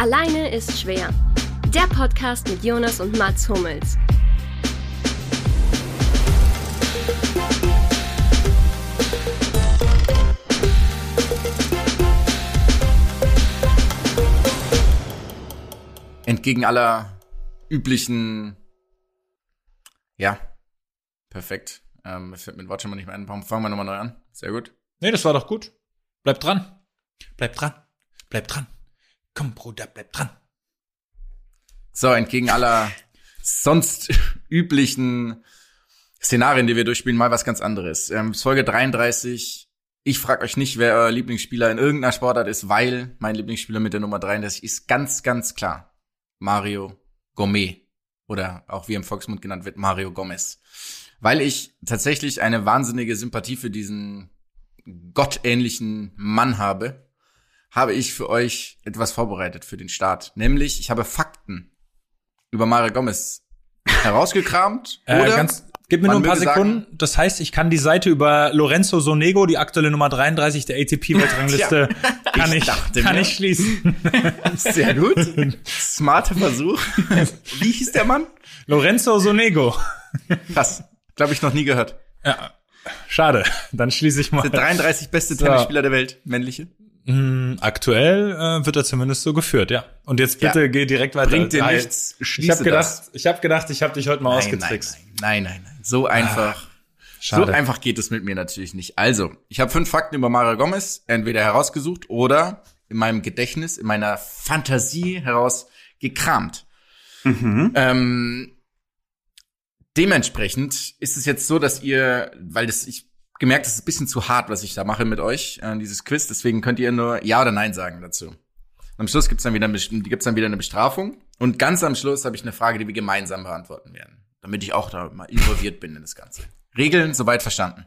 Alleine ist schwer. Der Podcast mit Jonas und Mats Hummels. Entgegen aller üblichen, ja, perfekt. Ähm, fällt mit Wort schon mal nicht mehr ein. Warum fangen wir nochmal neu an? Sehr gut. Nee, das war doch gut. Bleib dran. Bleib dran. Bleib dran. Komm, Bruder, bleib dran. So, entgegen aller sonst üblichen Szenarien, die wir durchspielen, mal was ganz anderes. Ähm, Folge 33. Ich frage euch nicht, wer euer Lieblingsspieler in irgendeiner Sportart ist, weil mein Lieblingsspieler mit der Nummer 33 ist ganz, ganz klar Mario Gomez. Oder auch wie im Volksmund genannt wird, Mario Gomez. Weil ich tatsächlich eine wahnsinnige Sympathie für diesen gottähnlichen Mann habe, habe ich für euch etwas vorbereitet für den Start. Nämlich, ich habe Fakten über Mario Gomez herausgekramt. Äh, oder ganz, gib mir nur ein paar möge sagen- Sekunden. das heißt, ich kann die Seite über Lorenzo Sonego, die aktuelle Nummer 33 der ATP-Weltrangliste, kann ich, dachte kann mir. ich schließen. Sehr gut. Smarter Versuch. Wie hieß der Mann? Lorenzo Sonego. Krass. Glaube ich noch nie gehört. Ja, schade. Dann schließe ich mal. Der 33 beste Tennisspieler der Welt, männliche. Mm, Aktuell äh, wird er zumindest so geführt, ja. Und jetzt bitte Ja. geh direkt weiter. Bringt dir nichts. Ich habe gedacht, das. ich habe gedacht, ich habe dich heute mal Nein, ausgetrickst. Nein, nein, nein, nein. So einfach. So Schade. einfach geht es mit mir natürlich nicht. Also, ich habe fünf Fakten über Mario Gomez entweder herausgesucht oder in meinem Gedächtnis, in meiner Fantasie heraus gekramt. Ähm, dementsprechend ist es jetzt so, dass ihr, weil das ich gemerkt, das ist ein bisschen zu hart, was ich da mache mit euch, äh, dieses Quiz. Deswegen könnt ihr nur ja oder nein sagen dazu. Am Schluss gibt's dann wieder gibt's dann wieder eine Bestrafung und ganz am Schluss habe ich eine Frage, die wir gemeinsam beantworten werden, damit ich auch da mal involviert bin in das Ganze. Regeln soweit verstanden.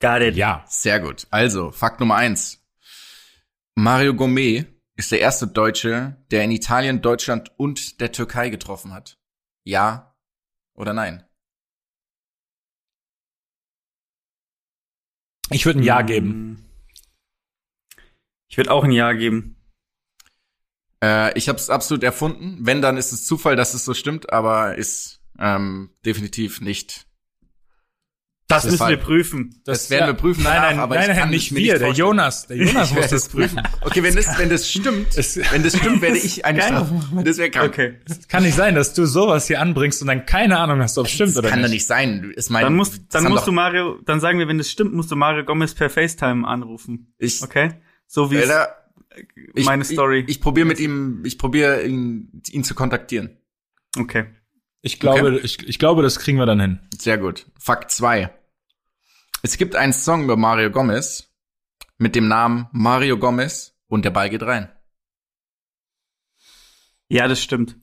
Got it. Ja. Sehr gut. Also, Fakt Nummer eins. Mario Gomez ist der erste Deutsche, der in Italien, Deutschland und der Türkei getroffen hat. Ja oder nein? Ich würde ein Ja geben. Ich würde auch ein Ja geben. Äh, ich habe es absolut erfunden. Wenn, dann ist es Zufall, dass es so stimmt, aber ist ähm, definitiv nicht. Das, müssen wir prüfen. Das werden wir prüfen Nein, danach, nein, aber nein, ich nein, kann nicht es mir wir, nicht der. Jonas. Der Jonas Ich muss das es prüfen. Okay, wenn das, wenn das stimmt, wenn das stimmt, werde ich eine. Strafe machen. Das wäre krank. Okay. Kann nicht sein, dass du sowas hier anbringst und dann keine Ahnung hast, ob es stimmt Das oder kann doch nicht. nicht sein. Ist mein, Dann musst, das dann musst doch- du Mario, dann sagen wir, wenn das stimmt, musst du Mario Gomez per FaceTime anrufen. Ich, Okay? So wie es Alter, ich, meine Story. Ich, ich probiere mit ihm, ich probiere ihn, ihn zu kontaktieren. okay. Ich glaube, ich, ich glaube, das kriegen wir dann hin. Sehr gut. Fakt zwei. Es gibt einen Song über Mario Gomez mit dem Namen Mario Gomez und der Ball geht rein. Ja, das stimmt.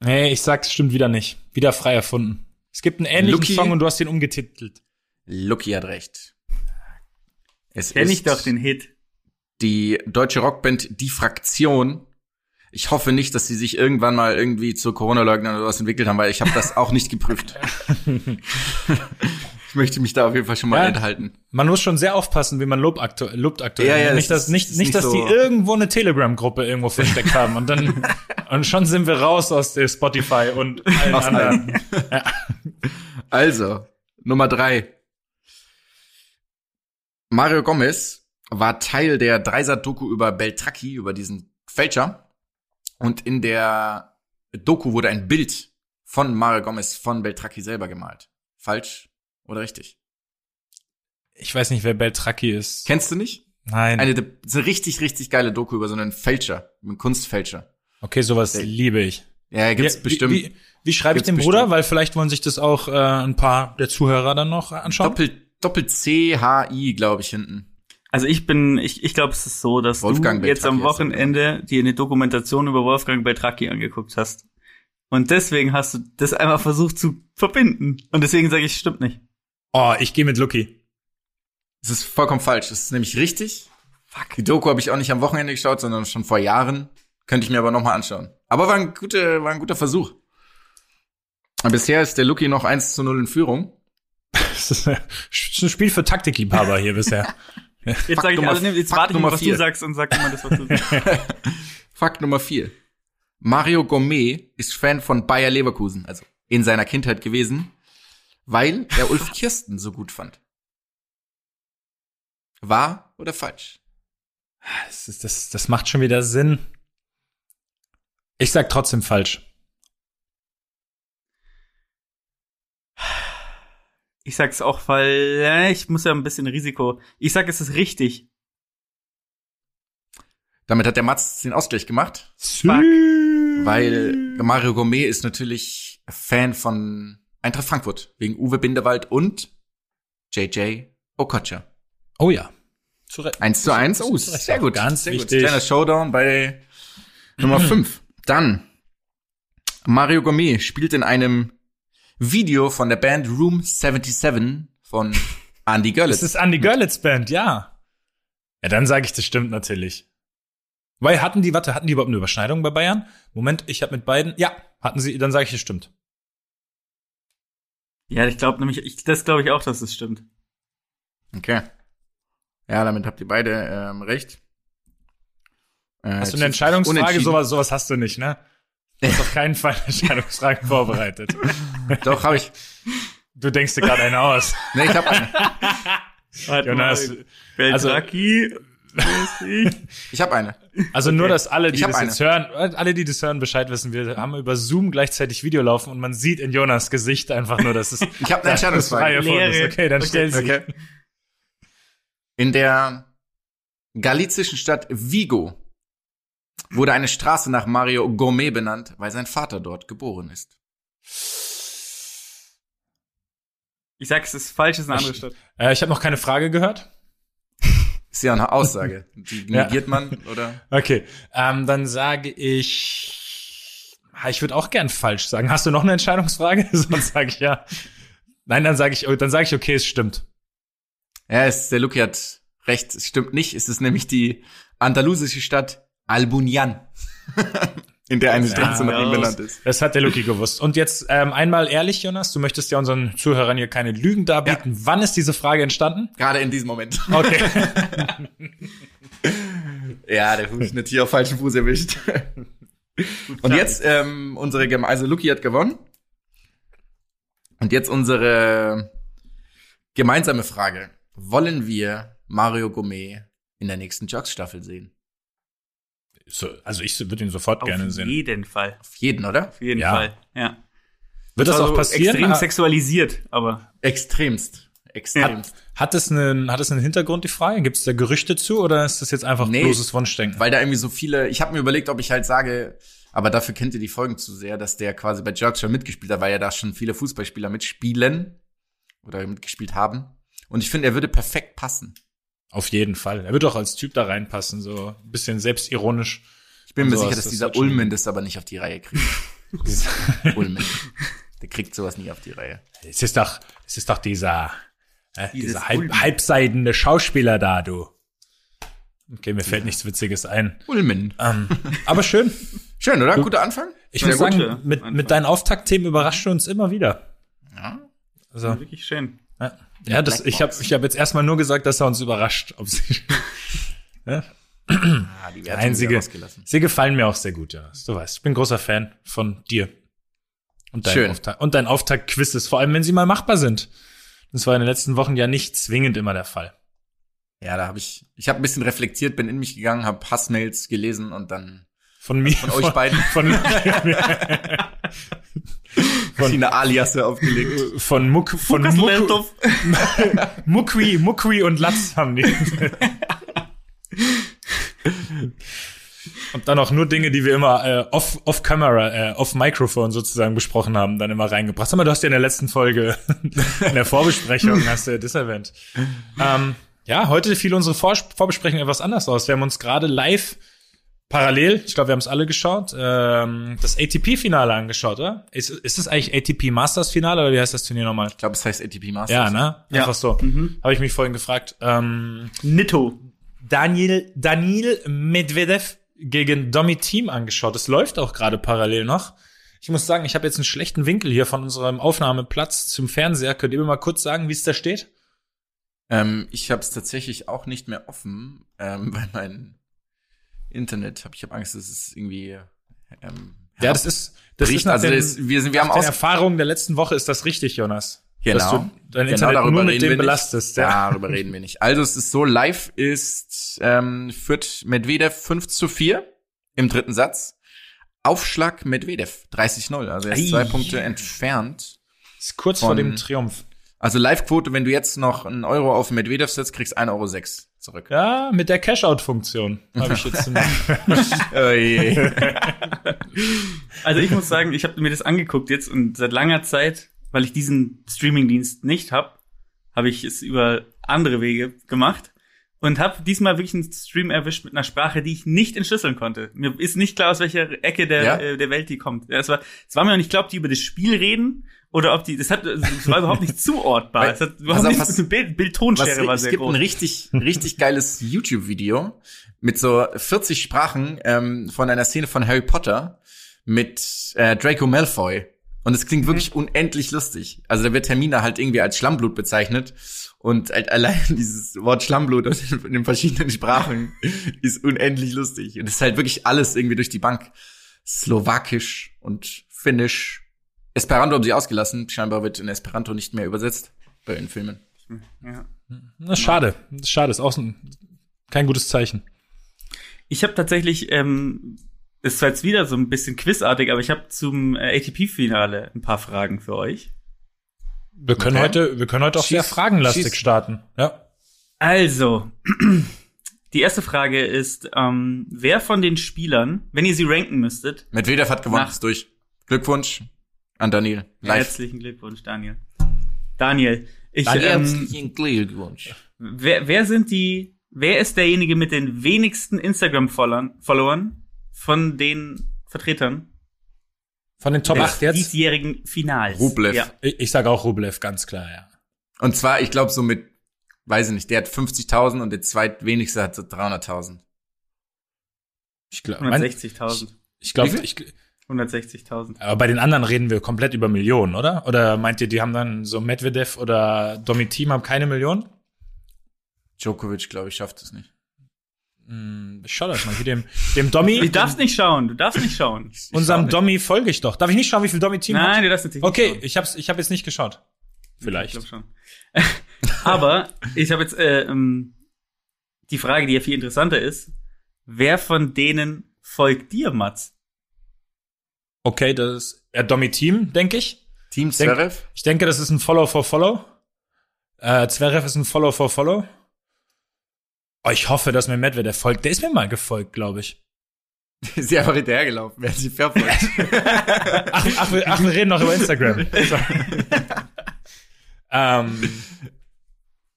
Nee, ich sag's stimmt wieder nicht. Wieder frei erfunden. Es gibt einen ähnlichen Lucky. Song und du hast den umgetitelt. Lucky hat recht. Es Kenn ich ist doch den Hit. die deutsche Rockband Die Fraktion. Ich hoffe nicht, dass sie sich irgendwann mal irgendwie zu Corona-Leugnern oder was entwickelt haben, weil ich habe das auch nicht geprüft. ich möchte mich da auf jeden Fall schon mal Ja. enthalten. Man muss schon sehr aufpassen, wie man lobt aktuell. Lobt aktuell. Ja, ja, nicht, das dass, nicht, nicht, nicht dass so- die irgendwo eine Telegram-Gruppe irgendwo versteckt haben und dann und schon sind wir raus aus der Spotify und allen Aus anderen. Also, Nummer drei. Mario Gomez war Teil der Dreisat-Doku über Beltracchi, über diesen Fälscher. Und in der Doku wurde ein Bild von Mario Gomez von Beltracchi selber gemalt. Falsch oder richtig? Ich weiß nicht, wer Beltracchi ist. Kennst du nicht? Nein. Eine, eine richtig, richtig geile Doku über so einen Fälscher, einen Kunstfälscher. okay, sowas Der- liebe ich. Ja, gibt's Wie- bestimmt. Wie, wie schreibe ich dem Bruder? Weil vielleicht wollen sich das auch äh, ein paar der Zuhörer dann noch anschauen. Doppel, Doppel C, H, I, glaube ich, hinten. Also ich bin, ich, ich glaube, es ist so, dass Wolfgang du jetzt am. Wochenende dir eine Dokumentation über Wolfgang Beltracchi angeguckt hast. Und deswegen hast du das einmal versucht zu verbinden. Und deswegen sage ich, stimmt nicht. Oh, ich gehe mit Lucky. Das ist vollkommen falsch. Das ist nämlich richtig. Fuck. Die Doku habe ich auch nicht am Wochenende geschaut, sondern schon vor Jahren. Könnte ich mir aber noch mal anschauen. Aber war ein, gute, war ein guter Versuch. Und bisher ist der Lucky noch 1 zu 0 in Führung. Das ist, ein- das ist ein Spiel für Taktikliebhaber hier bisher. Jetzt sag ich, Nummer- also, jetzt Fakt warte ich mal, Nummer was vier. du sagst und sag immer das, was du sagst. Fakt Nummer vier. Mario Gourmet ist Fan von Bayer Leverkusen, also in seiner Kindheit gewesen, weil er Ulf Kirsten so gut fand. Wahr oder falsch? Das, ist, das, das macht schon wieder Sinn. Ich sag trotzdem falsch. Ich sag's auch, weil äh, ich muss ja ein bisschen Risiko. Ich sag, es ist richtig. Damit hat der Mats den Ausgleich gemacht, Fuck. weil Mario Gourmet ist natürlich Fan von Eintracht Frankfurt wegen Uwe Bindewald und JJ Okocha. Oh ja. Zu Recht. Eins zu eins. Oh, sehr gut. Ganz sehr gut. wichtig. Kleiner Showdown bei Nummer 5. Dann Mario Gourmet spielt in einem Video von der Band Room 77 von Andy Das Görlitz. ist Andy Görlitz Band, ja. Ja, dann sage ich, das stimmt natürlich. Weil hatten die, warte, hatten die überhaupt eine Überschneidung bei Bayern? Moment, ich habe mit beiden, ja, hatten sie, dann sage ich, es stimmt. Ja, ich glaube nämlich, ich, das glaube ich auch, dass es stimmt. Okay. Ja, damit habt ihr beide ähm, recht. Äh, Hast du eine Entscheidungsfrage? Sowas, sowas hast du nicht, ne? Du hast auf keinen Fall eine Entscheidungsfrage vorbereitet. Doch, habe ich. Du denkst dir gerade eine aus. Nee, ich habe eine. Warte Jonas, mal. Beltraki. Ich habe eine. also nur, dass alle, die das eine. jetzt hören, alle, die das hören, Bescheid wissen, wir haben über Zoom gleichzeitig Video laufen und man sieht in Jonas Gesicht einfach nur, dass es Ich habe eine Entscheidungsfrage. Okay, dann Okay, stell sie. Okay. In der galizischen Stadt Vigo wurde eine Straße nach Mario Gourmet benannt, weil sein Vater dort geboren ist. Ich sag, es ist falsch, es ist eine andere Stadt. Äh, ich habe noch keine Frage gehört. Ist ja eine Aussage. Die Ja. negiert man, oder? Okay, ähm, dann sage ich, ich würde auch gern falsch sagen. Hast du noch eine Entscheidungsfrage? Sonst sage ich ja. Nein, dann sage ich, dann sage ich, okay, es stimmt. Ja, es, der Luki hat recht. Es stimmt nicht. Es ist nämlich die andalusische Stadt Albunian, in der eine Straße nach ihm benannt ist. Das hat der Luki gewusst. Und jetzt ähm, einmal ehrlich, Jonas, du möchtest ja unseren Zuhörern hier keine Lügen darbieten. Wann ist diese Frage entstanden? Gerade in diesem Moment. Okay. Ja, der Fuß hat hier auf falschen Fuß erwischt. Und jetzt ähm, unsere also Luki hat gewonnen. Und jetzt unsere gemeinsame Frage: Wollen wir Mario Gourmet in der nächsten Jocks-Staffel sehen? So, also ich würde ihn sofort gerne Auf sehen. jeden Fall. Auf jeden, oder? Auf jeden Ja. Fall. Ja. Wird das Also auch passieren? Extrem Ah, sexualisiert, aber Extremst. Extremst. Hat es einen, hat es einen Hintergrund, die Frage? Gibt es da Gerüchte zu oder ist das jetzt einfach Nee. bloßes Wunschdenken? Weil da irgendwie so viele, ich habe mir überlegt, ob ich halt sage, aber dafür kennt ihr die Folgen zu sehr, dass der quasi bei Jerks schon mitgespielt hat, weil ja da schon viele Fußballspieler mitspielen oder mitgespielt haben. Und ich finde, er würde perfekt passen. Auf jeden Fall. Er wird auch als Typ da reinpassen, so ein bisschen selbstironisch. Ich bin mir Und sicher, dass das dieser Ulmen das aber nicht auf die Reihe kriegt. Ulmen. Der kriegt sowas nie auf die Reihe. Es ist doch, es ist doch dieser, äh, dieser halb, halbseidene Schauspieler da, du. Okay, mir fällt nichts Witziges ein. Ulmen. Ähm, aber schön. Schön, oder? Guter Anfang? Ich gut, sagen, mit, mit deinen Auftaktthemen überrascht du uns immer wieder. Ja. Also, wirklich schön. ja, ja das, ich habe ich hab jetzt erstmal nur gesagt, dass er uns überrascht. Ob sie, ja? Ah, die Wertung Einzige- wieder rausgelassen. sie gefallen mir auch sehr gut, Jonas. Du weißt, ich bin großer Fan von dir. Und dein Schön. Auftakt, und dein Auftakt-Quizzes, vor allem wenn sie mal machbar sind. Das war in den letzten Wochen ja nicht zwingend immer der Fall. Ja, da habe ich, ich habe ein bisschen reflektiert, bin in mich gegangen, habe Hassmails gelesen und dann Von mir. von euch beiden Von, verschiedene Aliasse aufgelegt. von Muck, von Muck. Muckwi, Muckwi und Latz haben die. Und dann auch nur Dinge, die wir immer äh, off, off Camera, äh, off Microphone sozusagen besprochen haben, dann immer reingebracht. Sag mal, du hast ja in der letzten Folge, in der Vorbesprechung, hast du ja das erwähnt. Ähm, ja, heute fiel unsere Vor Vorbesprechung etwas anders aus. Wir haben uns gerade live parallel, ich glaube, wir haben es alle geschaut, ähm, das ATP-Finale angeschaut, oder? Ist, ist das eigentlich ATP Masters-Finale oder wie heißt das Turnier nochmal? Ich glaube, es heißt ATP Masters. Ja, ne? Ja. Einfach so. Mhm. Habe ich mich vorhin gefragt. Ähm, Nitto. Daniel, Daniel Medvedev gegen Domi Team angeschaut. Das läuft auch gerade parallel noch. Ich muss sagen, ich habe jetzt einen schlechten Winkel hier von unserem Aufnahmeplatz zum Fernseher. Könnt ihr mir mal kurz sagen, wie es da steht? Ähm, ich habe es tatsächlich auch nicht mehr offen, ähm, weil mein Internet, hab, ich habe Angst, dass es irgendwie ähm, Ja, das ist, das bricht. ist also den, das, wir sind, wir haben aus Erfahrungen der letzten Woche ist das richtig, Jonas. Genau. Dass du dein Genau, Internet darüber nur mit reden dem wir nicht. belastest. Ja. Darüber reden wir nicht. Also es ist so, live ist ähm, führt Medvedev 5 zu 4 im dritten Satz. Aufschlag Medvedev 30-0. Also er ist zwei Ei. Punkte entfernt. Ist kurz vor Von- dem Triumph. Also Live-Quote, wenn du jetzt noch einen Euro auf Medvedev setzt, kriegst 1,06 Euro zurück. Ja, mit der Cash-Out-Funktion habe ich jetzt. Oh je. Also ich muss sagen, ich habe mir das angeguckt jetzt und seit langer Zeit, weil ich diesen Streamingdienst nicht hab, habe ich es über andere Wege gemacht und habe diesmal wirklich einen Stream erwischt mit einer Sprache, die ich nicht entschlüsseln konnte. Mir ist nicht klar, aus welcher Ecke der, Ja? äh, der Welt die kommt. Es war, es war mir noch nicht klar, ob die über das Spiel reden oder ob die, das hat, es war überhaupt nicht zuordbar. Weil- Es hat überhaupt auf, nichts was- mit dem Bild, Bild-Tonschere war Was, es sehr gibt groß. ein richtig, richtig geiles YouTube-Video mit so 40 Sprachen ähm, von einer Szene von Harry Potter mit äh, Draco Malfoy. Und es klingt wirklich unendlich lustig. Also da wird Hermine halt irgendwie als Schlammblut bezeichnet. Und halt allein dieses Wort Schlammblut in den verschiedenen Sprachen ist unendlich lustig. Und es ist halt wirklich alles irgendwie durch die Bank. Slowakisch und Finnisch. Esperanto haben sie ausgelassen. Scheinbar wird in Esperanto nicht mehr übersetzt bei den Filmen. Ja. Das ist schade. Das ist schade. Ist auch so ein, kein gutes Zeichen. Ich habe tatsächlich, ähm, ist zwar jetzt wieder so ein bisschen quizartig, aber ich habe zum äh, ATP-Finale ein paar Fragen für euch. Wir können Okay. heute, wir können heute auch Schieß- sehr fragenlastig schieß. starten. Ja. Also, die erste Frage ist, ähm, wer von den Spielern, wenn ihr sie ranken müsstet, Medvedev hat gewonnen, ist durch. Glückwunsch an Daniel. Live. herzlichen Glückwunsch, Daniel. Daniel, ich, Daniel, ähm, herzlichen Glückwunsch. wer, wer sind die, wer ist derjenige mit den wenigsten Instagram-Followern von den Vertretern Von den Top des 8 jetzt. diesjährigen Finals? Rublev. Ja. Ich, ich sage auch Rublev, ganz klar, ja. Und zwar, ich glaube, so mit, weiß ich nicht, der hat 50.000 und der zweitwenigste hat so 300.000. Ich glaube, 160.000. ich glaube, Wie viel? ich, 160.000. aber bei den anderen reden wir komplett über Millionen, oder? Oder meint ihr, die haben dann so Medvedev oder Domitim haben keine Millionen? Djokovic, glaube ich, schafft es nicht. Hm, ich schau das mal. Hier dem, dem Domi, Du darfst nicht schauen, du darfst nicht schauen. unserem nicht. Domi folge ich doch. Darf ich nicht schauen, wie viel Domi-Team hat? Nein, du darfst natürlich nicht Okay, schauen. ich hab's, ich hab jetzt nicht geschaut. Vielleicht. Ich glaube schon. Aber ich habe jetzt äh, ähm, die Frage, die ja viel interessanter ist. Wer von denen folgt dir, Mats? Okay, das ist ja, Domi-Team, denke ich. Team Denk- Zverev? Ich denke, das ist ein Follow for Follow. Äh, Zverev ist ein Follow for Follow. Oh, ich hoffe, dass mir Medvedev folgt. Der ist mir mal gefolgt, glaube ich. Ist ja einfach hinterhergelaufen, wer sie verfolgt. Ach, ach, wir, ach, wir reden noch über Instagram. Ähm,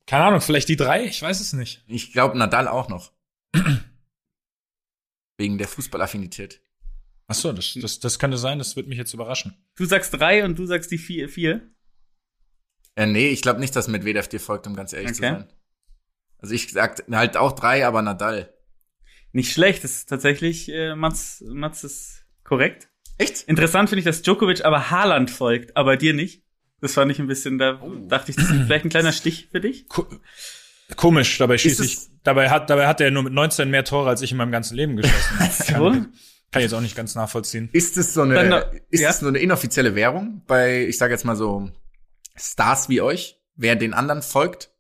keine Ahnung, vielleicht die drei? Ich weiß es nicht. ich glaube, Nadal auch noch. Wegen der Fußballaffinität. Ach so, das, das, das könnte sein. Das wird mich jetzt überraschen. Du sagst drei und du sagst die vier. vier. Äh, nee, ich glaube nicht, dass Medvedev dir folgt, um ganz ehrlich zu Okay. sein. Also ich sag halt auch drei, aber Nadal. Nicht schlecht, das ist tatsächlich, äh, Mats, Mats ist korrekt. Echt? Interessant finde ich, dass Djokovic aber Haaland folgt, aber dir nicht. Das fand ich ein bisschen, da dachte ich, das ist vielleicht ein kleiner Stich für dich. Ko komisch, dabei schieße ich, dabei hat, dabei hat er nur mit 19 mehr Tore als ich in meinem ganzen Leben geschossen. So? kann, kann ich jetzt auch nicht ganz nachvollziehen. Ist es so eine, Dann noch- ist ja? es so eine inoffizielle Währung bei, ich sage jetzt mal so, Stars wie euch, wer den anderen folgt?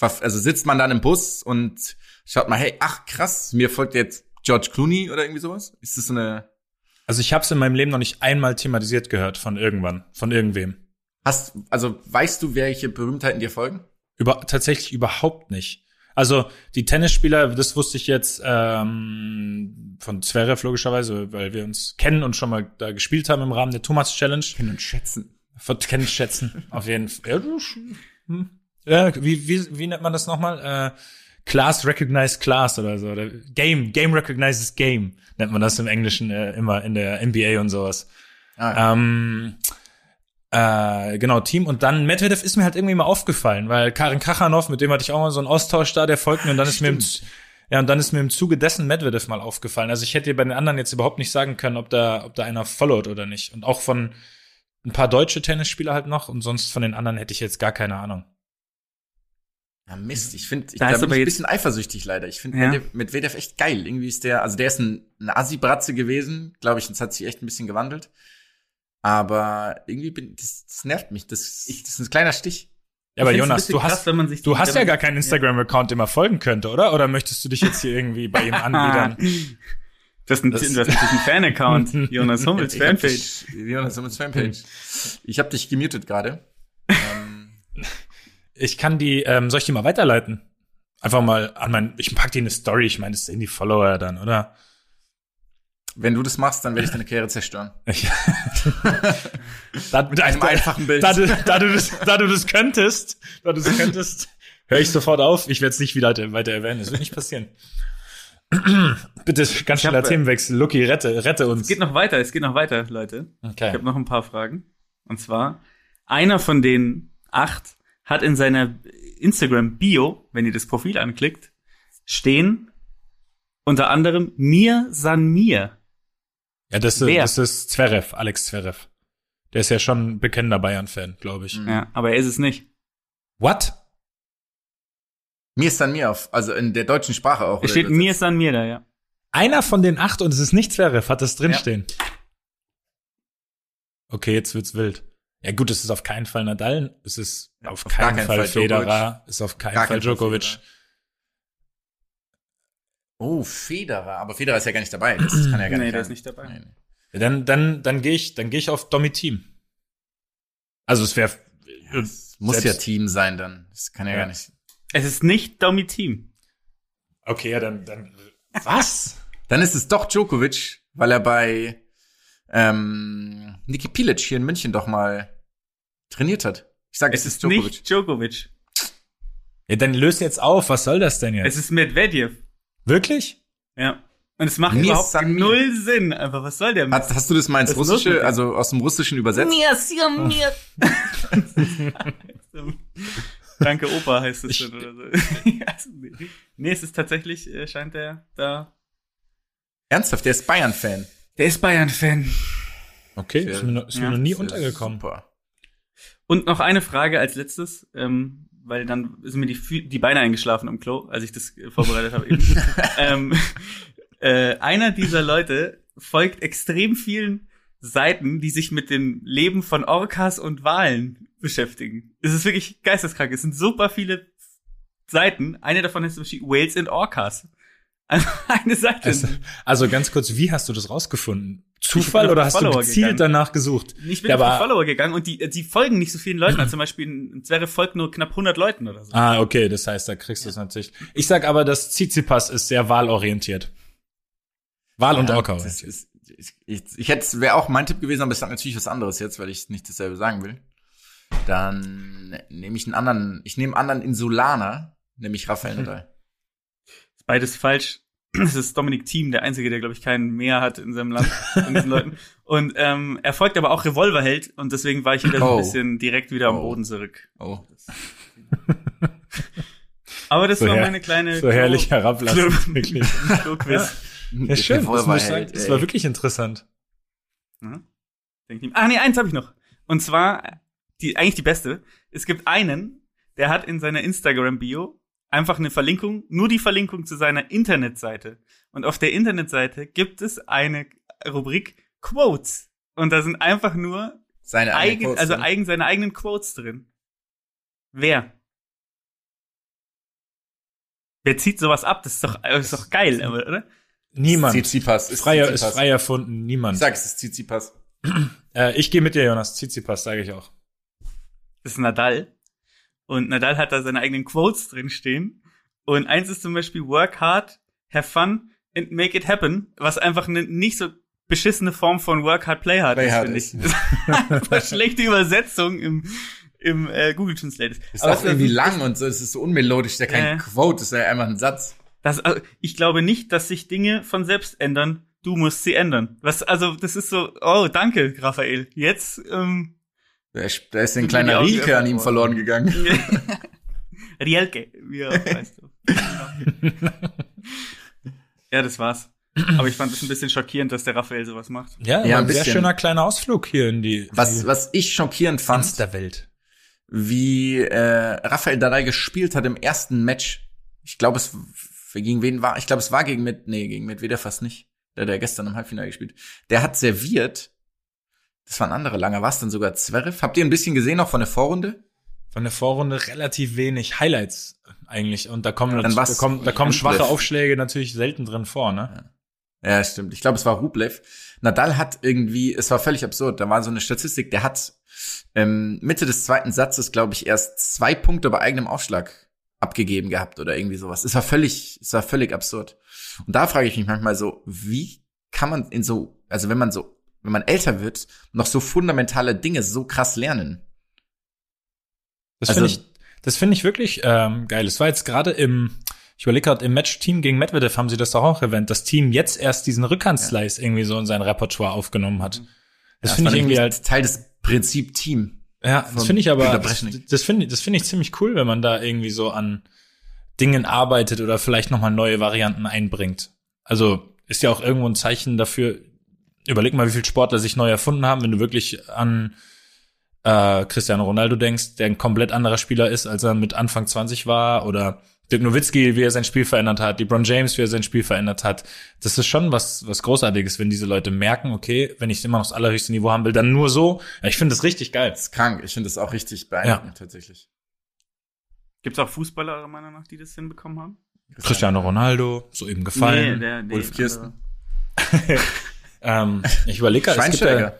Also sitzt man dann im Bus und schaut mal, hey, ach krass, mir folgt jetzt George Clooney oder irgendwie sowas? Ist das so eine, Also ich habe es in meinem Leben noch nicht einmal thematisiert gehört von irgendwann, von irgendwem. hast, also weißt du, welche Berühmtheiten dir folgen? Über, tatsächlich überhaupt nicht. Also die Tennisspieler, das wusste ich jetzt ähm, von Zverev logischerweise, weil wir uns kennen und schon mal da gespielt haben im Rahmen der Thomas Challenge. Kennen und schätzen. Kennen, schätzen, auf jeden Fall. Ja, das- hm. Ja, wie, wie, wie nennt man das nochmal? Äh, Class recognized class oder so. Oder Game, Game recognizes Game, nennt man das im Englischen äh, immer in der NBA und sowas. Ah, ja. Ähm, äh, genau, Team. Und dann Medvedev ist mir halt irgendwie mal aufgefallen, weil Karin Kachanov, mit dem hatte ich auch mal so einen Austausch da, der folgt mir und dann ist mir im, ja, und dann ist mir im Zuge dessen Medvedev mal aufgefallen. Also ich hätte dir bei den anderen jetzt überhaupt nicht sagen können, ob da, ob da einer followt oder nicht. Und auch von ein paar deutsche Tennisspieler halt noch und sonst von den anderen hätte ich jetzt gar keine Ahnung. Ja, Mist, ich finde, ich, Da da ist bin ich ein bisschen eifersüchtig leider. Ich finde Ja. Medvedev- echt geil. Irgendwie ist der, also der ist ein, eine Assi-Bratze gewesen, glaube ich, und es hat sich echt ein bisschen gewandelt. Aber irgendwie bin, das, das nervt mich. Das, das ist ein kleiner Stich. Ja, aber Ich ein Jonas, du krass, hast, wenn man sich du hast ja gar keinen Instagram-Account, dem er folgen könnte, oder? Oder möchtest du dich jetzt hier irgendwie bei ihm anbiedern? Das ist ein, Das- hast natürlich einen Fan-Account. Jonas Hummels Ich Fanpage. dich- Jonas Hummels Fanpage. Ich habe dich gemutet gerade. ähm, Ich kann die, ähm, soll ich die mal weiterleiten? Einfach mal an mein, ich pack die in eine Story, ich meine, das sehen die Follower dann, oder? wenn du das machst, dann werde ich deine Karriere zerstören. Ich, da, mit einem einfachen Bild. Da du, da, du das, da du das könntest, da du das könntest, höre ich sofort auf. Ich werde es nicht wieder weiter erwähnen. Das wird nicht passieren. Bitte ganz schneller hab, äh, Themenwechsel. Lucky, rette, rette uns. Es geht noch weiter, es geht noch weiter, Leute. Ich okay. habe noch ein paar Fragen. Und zwar, einer von den acht hat in seiner Instagram-Bio, wenn ihr das Profil anklickt, stehen unter anderem Mir San Mir. Ja, das, ist- Wer? das ist Zverev, Alex Zverev. Der ist ja schon ein bekennender Bayern-Fan, glaube ich. Ja, aber er ist es nicht. What? Mir ist dann mir auf, also in der deutschen Sprache auch. Es steht übersetzt. Mir San Mir da, ja. Einer von den acht und es ist nicht Zverev, hat das Ja. drinstehen. Okay, jetzt wird's wild. Ja gut, es ist auf keinen Fall Nadal, es ist auf, auf gar keinen keinen Fall, Fall Federer, ist auf keinen Fall keinen Fall Djokovic. Federer. Oh, Federer. Aber Federer ist ja gar nicht dabei. Das kann ja gar Nee, nicht. der sein. ist nicht dabei. Nee, nee. Ja, dann dann dann gehe ich dann gehe ich auf Domi Team. Also es wäre Das muss ja Team sein dann. Das kann ja, Ja. gar nicht. Es ist nicht Domi Team. Okay, ja, dann dann was? Dann ist es doch Djokovic, weil er bei ähm, Niki Pilic hier in München doch mal trainiert hat. Ich sage, Es ist nicht Djokovic. Ja, dann löse jetzt auf, was soll das denn jetzt? Es ist Medvedev. Wirklich? Ja. Und es macht Mir überhaupt San Mir. null Sinn. Einfach, was soll der mit? Hast, hast du das mal ins Russische, also aus dem Russischen übersetzt? Mir San Mir. Danke, Opa heißt es dann oder so. Nee, es ist tatsächlich, äh, scheint der da. Ernsthaft, der ist Bayern-Fan. Der ist Bayern-Fan. Okay, ist mir, noch- ist mir Ja, noch nie ist untergekommen. Super. Und noch eine Frage als letztes, ähm, weil dann sind mir die, Fü die Beine eingeschlafen am Klo, als ich das äh, vorbereitet habe eben. ähm, äh, einer dieser Leute folgt extrem vielen Seiten, die sich mit dem Leben von Orcas und Walen beschäftigen. Es ist wirklich geisteskrank. Es sind super viele Seiten. Eine davon heißt zum Beispiel Whales and Orcas. Also eine Seite. Also, also ganz kurz, wie hast du das rausgefunden? Zufall oder hast du Follower gezielt gegangen. danach gesucht? ich bin Ja, auf Follower gegangen und die, die folgen nicht so vielen Leuten. Also zum Beispiel ein Zwerre folgt nur knapp 100 Leuten oder so. Ah, okay, das heißt, da kriegst du es natürlich. Ich sag aber, dass Tsitsipas ist sehr wahlorientiert. Wahl- und Ja, Orca das orientiert. ist, ich, ich, ich hätte, wäre auch mein Tipp gewesen, aber ich sage natürlich was anderes jetzt, weil ich nicht dasselbe sagen will. Dann nehme ich einen anderen, ich nehme einen anderen Insulaner, nämlich Rafael Nadal. Beides falsch. Es ist Dominik Thiem, der Einzige, der, glaube ich, keinen mehr hat in seinem Land von diesen Leuten. Und ähm, er folgt aber auch Revolverheld und deswegen war ich wieder so Oh. ein bisschen direkt wieder am Oh. Boden zurück. Oh. Aber das So war meine kleine So herrlich herablassen, Klo- wirklich. Klo-Quiz. Ja, schön, das, muss ich sagen, das war wirklich interessant. Ja. Ihm- Ah, nee, eins habe ich noch. Und zwar, die, eigentlich die beste. Es gibt einen, der hat in seiner Instagram-Bio einfach eine Verlinkung, nur die Verlinkung zu seiner Internetseite. Und auf der Internetseite gibt es eine Rubrik Quotes. Und da sind einfach nur Seine eigen, Quotes also eigen, seine eigenen Quotes drin. Wer? Wer zieht sowas ab? Das ist doch, das ist doch geil, aber, oder? Niemand. Tsitsipas. Ist Freier ist Tsitsipas. frei erfunden, Ich niemand. sag, es ist Tsitsipas. Äh, ich gehe mit dir, Jonas. Tsitsipas, sage ich auch. Das ist Nadal. Und Nadal hat da seine eigenen Quotes drin stehen. Und eins ist zum Beispiel Work hard, have fun and make it happen, was einfach eine nicht so beschissene Form von Work hard, play hard Play ist, finde ist. ich. Das ist schlechte Übersetzung im, im äh, Google Translate. Ist Aber auch irgendwie ist- lang und so, es ist so unmelodisch, der kein Äh. Quote, ist ja einfach ein Satz. Das, also, ich glaube nicht, dass sich Dinge von selbst ändern. Du musst sie ändern. Was, also, das ist so, oh, danke, Raphael. Jetzt, ähm, Da ist, da ist ein mir kleiner Rieke an ihm verloren gegangen. Rielke, wie er auch heißt. ja, das war's. Aber ich fand es ein bisschen schockierend, dass der Raphael sowas macht. Ja, Ja, ein ein sehr bisschen. schöner kleiner Ausflug hier in die, Was, die was ich schockierend fand, Monsterwelt. wie äh, Rafael Nadal gespielt hat im ersten Match. Ich glaube, es gegen wen war? Ich glaube, es war gegen mit nee, gegen Medvedev fast nicht. Der der gestern im Halbfinale gespielt. Der hat serviert. Das war ein anderer langer. War es dann sogar Zverev? Habt ihr ein bisschen gesehen noch von der Vorrunde? Von der Vorrunde relativ wenig Highlights eigentlich und da kommen Ja, dann da kommen, da kommen schwache Aufschläge natürlich selten drin vor, ne? Ja, stimmt. Ich glaube, es war Rublev. Nadal hat irgendwie, es war völlig absurd. Da war so eine Statistik, der hat ähm, Mitte des zweiten Satzes, glaube ich, erst zwei Punkte bei eigenem Aufschlag abgegeben gehabt oder irgendwie sowas. Es war völlig, es war völlig absurd. Und da frage ich mich manchmal so, wie kann man in so, also wenn man so, wenn man älter wird, noch so fundamentale Dinge so krass lernen? Das Also- finde ich, das finde ich wirklich ähm, geil. Es war jetzt gerade im, ich überlege gerade, im Match-Team gegen Medvedev haben sie das doch auch erwähnt, das Team jetzt erst diesen Rückhandslice irgendwie so in sein Repertoire aufgenommen hat. Das Ja, finde ich irgendwie halt, Teil des Prinzip Team. ja, das finde ich aber, das, das finde ich, das finde ich ziemlich cool, wenn man da irgendwie so an Dingen arbeitet oder vielleicht nochmal neue Varianten einbringt. Also ist ja auch irgendwo ein Zeichen dafür, überleg mal, wie viele Sportler sich neu erfunden haben, wenn du wirklich an äh, Cristiano Ronaldo denkst, der ein komplett anderer Spieler ist, als er mit Anfang 20 war, oder Dirk Nowitzki, wie er sein Spiel verändert hat, LeBron James, wie er sein Spiel verändert hat. Das ist schon was, was Großartiges, wenn diese Leute merken, okay, wenn ich immer noch das allerhöchste Niveau haben will, dann nur so. Ja, ich finde das richtig geil. Das ist krank. Ich finde das auch richtig beeindruckend, tatsächlich. Gibt's auch Fußballer, eurer Meinung nach, die das hinbekommen haben? Cristiano Ronaldo, soeben gefallen. der, der Ulf Kirsten. Ähm, ich überlege gerade, es gibt ja, Schweinsteiger.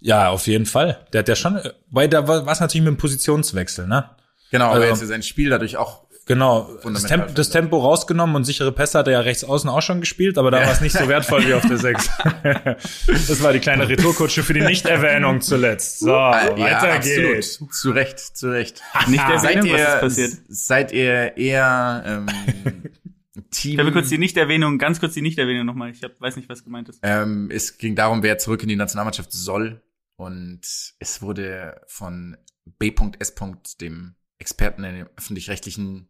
ja, auf jeden Fall. Der hat ja schon, weil da war es natürlich mit dem Positionswechsel, ne? Genau, aber Also- jetzt ist sein Spiel dadurch auch Genau, das, Tempo, das Tempo rausgenommen und sichere Pässe hat er ja rechts außen auch schon gespielt, aber da war es nicht so wertvoll wie auf der 6. das war die kleine Retourkutsche für die Nichterwähnung zuletzt. So, weiter geht's. absolut. Zu Recht, zu Recht. Nicht der seid Erwähnung, was ist ihr, passiert? seid ihr eher ähm, Team? Ich habe kurz die Nichterwähnung, ganz kurz die Nichterwähnung nochmal. Ich hab, weiß nicht, was gemeint ist. ähm, es ging darum, wer zurück in die Nationalmannschaft soll. Und es wurde von B.S. dem Experten in dem öffentlich-rechtlichen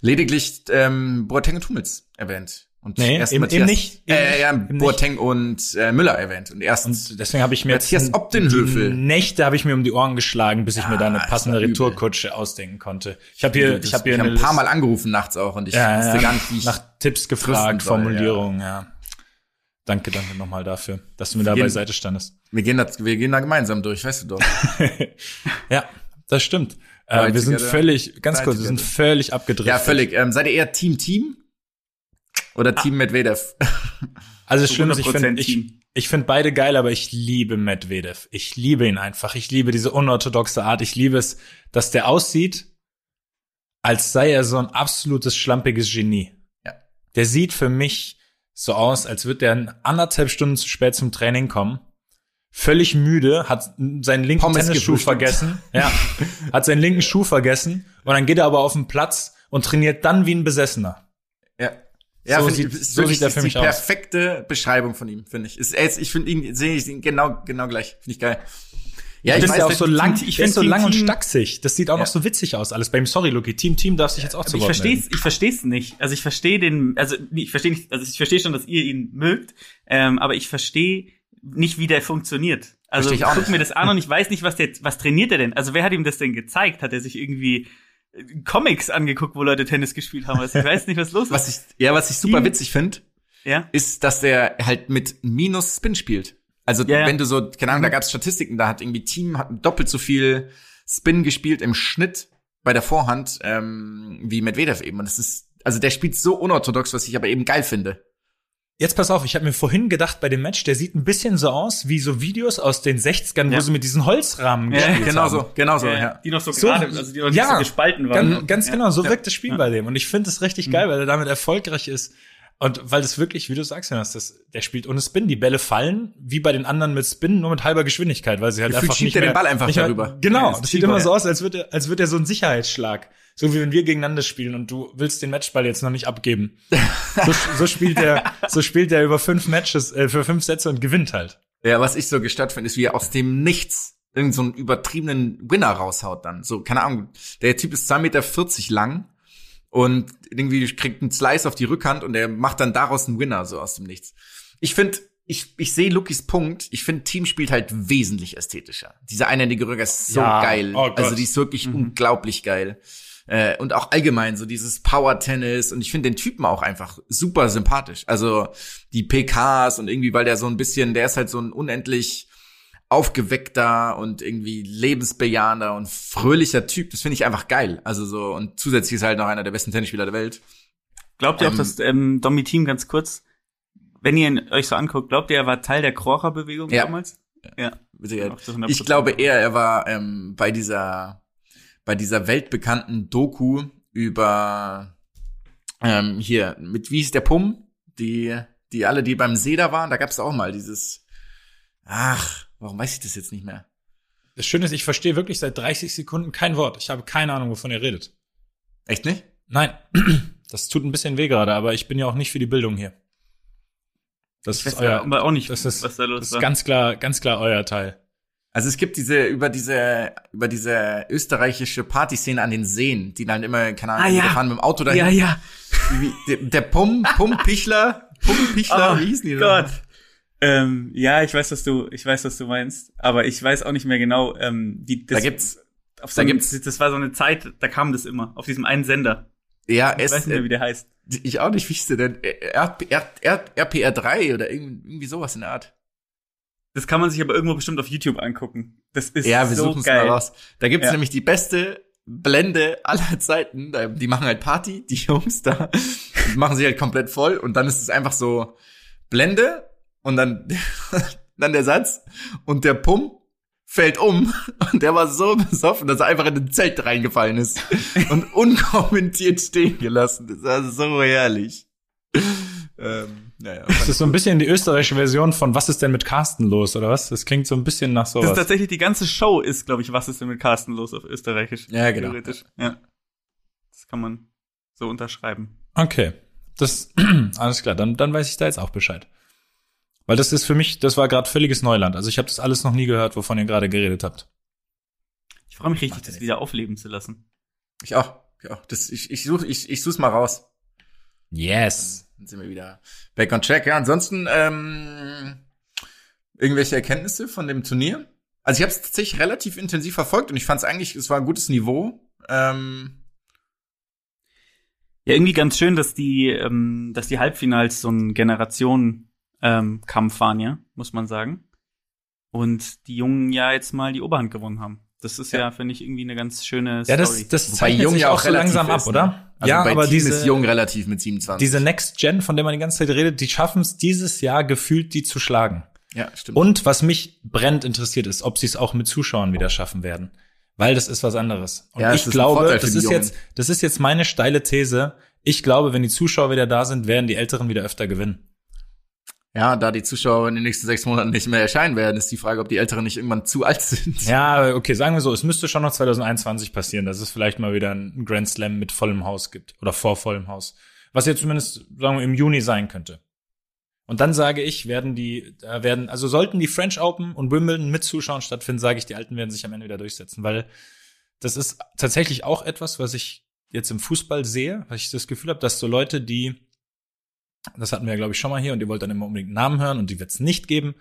lediglich ähm, Boateng und Hummels erwähnt. Und Nee, erst eben- Matthias, eben nicht, eben äh, ja, nicht, eben Boateng und äh, Müller erwähnt. Und erst Und deswegen habe ich mir Matthias jetzt Obdenhöfel. Nächte habe ich mir um die Ohren geschlagen, bis ich mir da eine Ja, das passende. Retourkutsche ausdenken konnte. Ich habe hier, ich habe hier ich eine ein paar Mal angerufen nachts auch und ich ja, wusste ja, gar nicht, wie ich nach Tipps gefragt, soll, Formulierungen, ja. Danke, danke nochmal dafür, dass du mir da Jeden- beiseite standest. Wir gehen, da, wir gehen da gemeinsam durch, weißt du doch. Ja, das stimmt. Äh, wir sind völlig, ganz kurz, wir sind völlig abgedriftet. ja, völlig. Ähm, seid ihr eher Team Team oder Team Medvedev? Also das Schlimme ist, ich 100% finde ich, ich finde beide geil, aber ich liebe Medvedev. Ich liebe ihn einfach. Ich liebe diese unorthodoxe Art. Ich liebe es, dass der aussieht, als sei er so ein absolutes schlampiges Genie. Ja. Der sieht für mich so aus, als würde er in anderthalb Stunden zu spät zum Training kommen. Völlig müde, hat seinen linken Pommes Tennisschuh vergessen. Ja. Hat seinen linken Schuh vergessen. Und dann geht er aber auf den Platz und trainiert dann wie ein Besessener. Ja. Ja, So sieht- ich, so sieht er für die mich aus. perfekte Beschreibung von ihm, finde ich. Ist, ich finde ihn, sehe ich ihn genau, genau gleich. Finde ich geil. Ja, Ich ich finde ja auch so die- lang, ich ich find ist so lang und stachsig. Das sieht auch noch Ja. so witzig aus. Alles beim Sorry, Luki. Team Team darf sich jetzt auch zu ich melden. ich versteh's nicht. Also ich verstehe den, also ich verstehe nicht, also ich verstehe schon, dass ihr ihn mögt, ähm, aber ich verstehe nicht, wie der funktioniert. Also ich guck mir das an und ich weiß nicht, was der, was trainiert er denn? Also wer hat ihm das denn gezeigt? Hat er sich irgendwie Comics angeguckt, wo Leute Tennis gespielt haben? Also ich weiß nicht, was los ist. was ich, ja, was ich super witzig finde, ja? ist, dass der halt mit Minus Spin spielt. Also Ja, ja. wenn du so, keine Ahnung, da gab es Statistiken, da hat irgendwie Team hat doppelt so viel Spin gespielt im Schnitt bei der Vorhand ähm, wie Medvedev eben. Und das ist, also der spielt so unorthodox, was ich aber eben geil finde. Jetzt pass auf, ich habe mir vorhin gedacht bei dem Match, der sieht ein bisschen so aus wie so Videos aus den 60ern, Ja. wo sie mit diesen Holzrahmen Ja, gespielt Genau haben. so, genau so, Ja, ja. Die noch so, So- gerade, also die noch nicht ja, so gespalten waren. Ganz, ganz ja. genau, so Ja. wirkt das Spiel bei dem. Und ich finde es richtig geil, weil er damit erfolgreich ist. Und weil das wirklich, wie du sagst, Jonas, das, der spielt ohne Spin. Die Bälle fallen, wie bei den anderen mit Spin, nur mit halber Geschwindigkeit, weil sie halt Gefühlt einfach schiebt nicht er den mehr, Ball einfach nicht mehr, darüber. Genau, Ja, das, sieht immer so aus, als würde er, als würde er so ein Sicherheitsschlag. So wie wenn wir gegeneinander spielen und du willst den Matchball jetzt noch nicht abgeben. so, so spielt er, so spielt er über fünf Matches, äh, für fünf Sätze und gewinnt halt. Ja, was ich so gestört finde, ist, wie er aus dem Nichts irgend so einen übertriebenen Winner raushaut dann. So, keine Ahnung. Der Typ ist 2,40 Meter lang und irgendwie kriegt einen Slice auf die Rückhand und er macht dann daraus einen Winner, so aus dem Nichts. Ich finde, ich, ich sehe Lukis Punkt. Ich finde, Team spielt halt wesentlich ästhetischer. Diese einhändige Rücker ist so Ja. geil. Oh also die ist wirklich unglaublich geil. Äh, und auch allgemein so dieses Power-Tennis. Und ich finde den Typen auch einfach super sympathisch. Also die PKs und irgendwie, weil der so ein bisschen, der ist halt so ein unendlich aufgeweckter und irgendwie lebensbejahender und fröhlicher Typ. Das finde ich einfach geil. Also so, und zusätzlich ist er halt noch einer der besten Tennisspieler der Welt. Glaubt ihr auch, Ähm, dass ähm, Domi Team ganz kurz, wenn ihr ihn euch so anguckt, glaubt ihr, er war Teil der Krocher-Bewegung Ja. damals? Ja. Auch 100%. Ich glaube eher, er war ähm, bei dieser bei dieser weltbekannten Doku über ähm, hier mit wie hieß der Pum, die die alle die beim See da waren, da gab es auch mal dieses ach, warum weiß ich das jetzt nicht mehr? Das Schöne ist, ich verstehe wirklich seit 30 Sekunden kein Wort. Ich habe keine Ahnung, wovon ihr redet. Echt nicht? Nein, das tut ein bisschen weh gerade, aber ich bin ja auch nicht für die Bildung hier. Das Ich ist euer, aber auch nicht, das ist, was da los das war. ist ganz klar, ganz klar euer Teil. Also es gibt diese über diese über diese österreichische Partyszene an den Seen, die dann immer keine Ahnung, Ah, ja. fahren mit dem Auto dahin. ja, ja. Der, Pum Pum Pichler, Pum Pichler, Oh wie hießen die denn? Gott. Ähm, ja, ich weiß, was du, ich weiß, was du meinst, aber ich weiß auch nicht mehr genau, ähm, wie das. Da gibt's auf so da gibt's- das war so eine Zeit, da kam das immer auf diesem einen Sender. ja, Ich es, weiß nicht mehr, wie der heißt. Ich auch nicht, wie hieß der denn? R, R, R, RPR3 oder irgendwie sowas in der Art. Das kann man sich aber irgendwo bestimmt auf YouTube angucken. Das ist Ja, wir so suchen es mal raus. Da gibt's Ja. nämlich die beste Blende aller Zeiten. Die machen halt Party, die Jungs da. Die machen sich halt komplett voll und dann ist es einfach so Blende und dann, dann der Satz und der Pum fällt um und der war so besoffen, dass er einfach in ein Zelt reingefallen ist und unkommentiert stehen gelassen. Das war so herrlich. Ähm, naja, Das ist so ein bisschen die österreichische Version von Was ist denn mit Carsten los, oder was? Das klingt so ein bisschen nach Das sowas. ist tatsächlich die ganze Show ist, glaube ich, was ist denn mit Carsten los auf Österreichisch? Ja, genau. Theoretisch. Ja. Das kann man so unterschreiben. Okay. Das, alles klar, dann, dann weiß ich da jetzt auch Bescheid. Weil das ist für mich, das war gerade völliges Neuland. Also ich habe das alles noch nie gehört, wovon ihr gerade geredet habt. Ich freue mich richtig, ja das wieder aufleben zu lassen. Ich auch. Ich auch. Das, ich, ich suche ich, ich such's mal raus. Yes. Dann sind wir wieder back on track. Ja, ansonsten ähm, irgendwelche Erkenntnisse von dem Turnier? Also ich habe es tatsächlich relativ intensiv verfolgt und ich fand es eigentlich, es war ein gutes Niveau. Ähm, Ja, irgendwie ganz schön, dass die, ähm, dass die Halbfinals so ein Generationen ähm, Kampf waren, ja, muss man sagen. Und die Jungen ja jetzt mal die Oberhand gewonnen haben. Das ist ja, Ja. finde ich, irgendwie eine ganz schöne Ja, Story. das, das Wobei zeichnet Jung sich ja auch auch so relativ langsam ab, ist, ne? oder? also ja, bei aber Team diese, ist Jung relativ mit 27. diese Next Gen, von der man die ganze Zeit redet, die schaffen es dieses Jahr gefühlt, die zu schlagen. ja, stimmt. Und was mich brennend interessiert ist, ob sie es auch mit Zuschauern wieder schaffen werden. Weil das ist was anderes. Und Ja, ich glaube, das ist Jungen. jetzt, das ist jetzt meine steile These. Ich glaube, wenn die Zuschauer wieder da sind, werden die Älteren wieder öfter gewinnen. Ja, da die Zuschauer in den nächsten sechs Monaten nicht mehr erscheinen werden, ist die Frage, ob die Älteren nicht irgendwann zu alt sind. Ja, okay, sagen wir so, es müsste schon noch 2021 passieren, dass es vielleicht mal wieder einen Grand Slam mit vollem Haus gibt oder vor vollem Haus. Was jetzt zumindest, sagen wir, im Juni sein könnte. Und dann sage ich, werden die, äh, werden, also sollten die French Open und Wimbledon mit Zuschauern stattfinden, sage ich, die Alten werden sich am Ende wieder durchsetzen, weil das ist tatsächlich auch etwas, was ich jetzt im Fußball sehe, weil ich das Gefühl habe, dass so Leute, die, das hatten wir ja, glaube ich, schon mal hier und ihr wollt dann immer unbedingt Namen hören und die wird es nicht geben,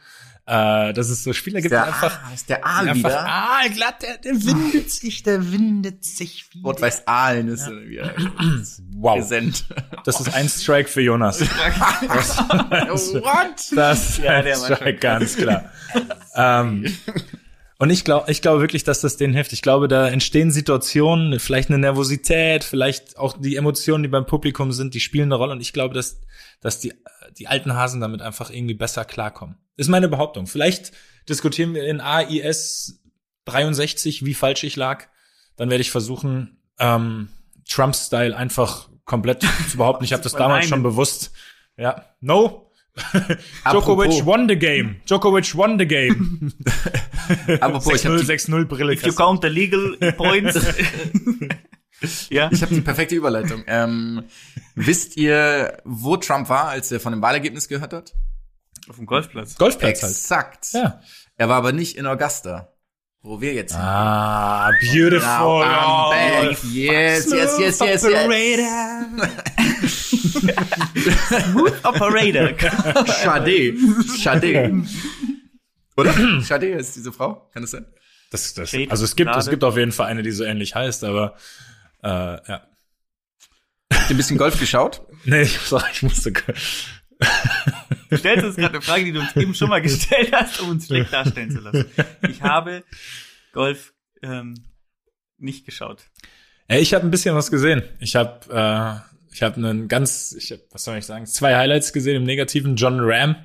äh, dass es so Spieler gibt, die einfach Aal, ist der Aal wieder. ah, glatt, der, der windet sich, der windet sich wieder. Rot-Weiß Aalen ist wieder Wow. präsent. Das ist ein Strike für Jonas. What? Das ist Ja, ein der war Strike, ganz klar. ähm, und ich glaube, ich glaube wirklich, dass das denen hilft. Ich glaube, da entstehen Situationen, vielleicht eine Nervosität, vielleicht auch die Emotionen, die beim Publikum sind, die spielen eine Rolle. Und ich glaube, dass, dass die, die alten Hasen damit einfach irgendwie besser klarkommen. Ist meine Behauptung. Vielleicht diskutieren wir in AIS 63, wie falsch ich lag. Dann werde ich versuchen, ähm, Trump-Style einfach komplett zu behaupten. Ich habe das damals schon bewusst. Ja, no. Djokovic Apropos- won the game. Djokovic won the game. Apropos, ich habe 6-0, die, 6-0 Brille. If you count the legal points. ja. ich hab die perfekte Überleitung. Ähm, wisst ihr, wo Trump war, als er von dem Wahlergebnis gehört hat? Auf dem Golfplatz. Golfplatz halt. Exakt. Ja. Er war aber nicht in Augusta. Wo wir jetzt Ah, beautiful. Now I'm back. Yes, yes, yes, yes, yes. Smooth Operator. Schade. Schade. Oder? Schade ist diese Frau? Kann das sein? Das, das, also es gibt, es gibt auf jeden Fall eine, die so ähnlich heißt, aber äh, ja. Habt ihr ein bisschen Golf geschaut? Nee, ich, sorry, ich musste. Du stellst uns gerade eine Frage, die du uns eben schon mal gestellt hast, um uns schlecht darstellen zu lassen. Ich habe Golf ähm, nicht geschaut. Ey, ich habe ein bisschen was gesehen. Ich habe äh, ich habe einen ganz, ich hab, was soll ich sagen, zwei Highlights gesehen im negativen. John Ram,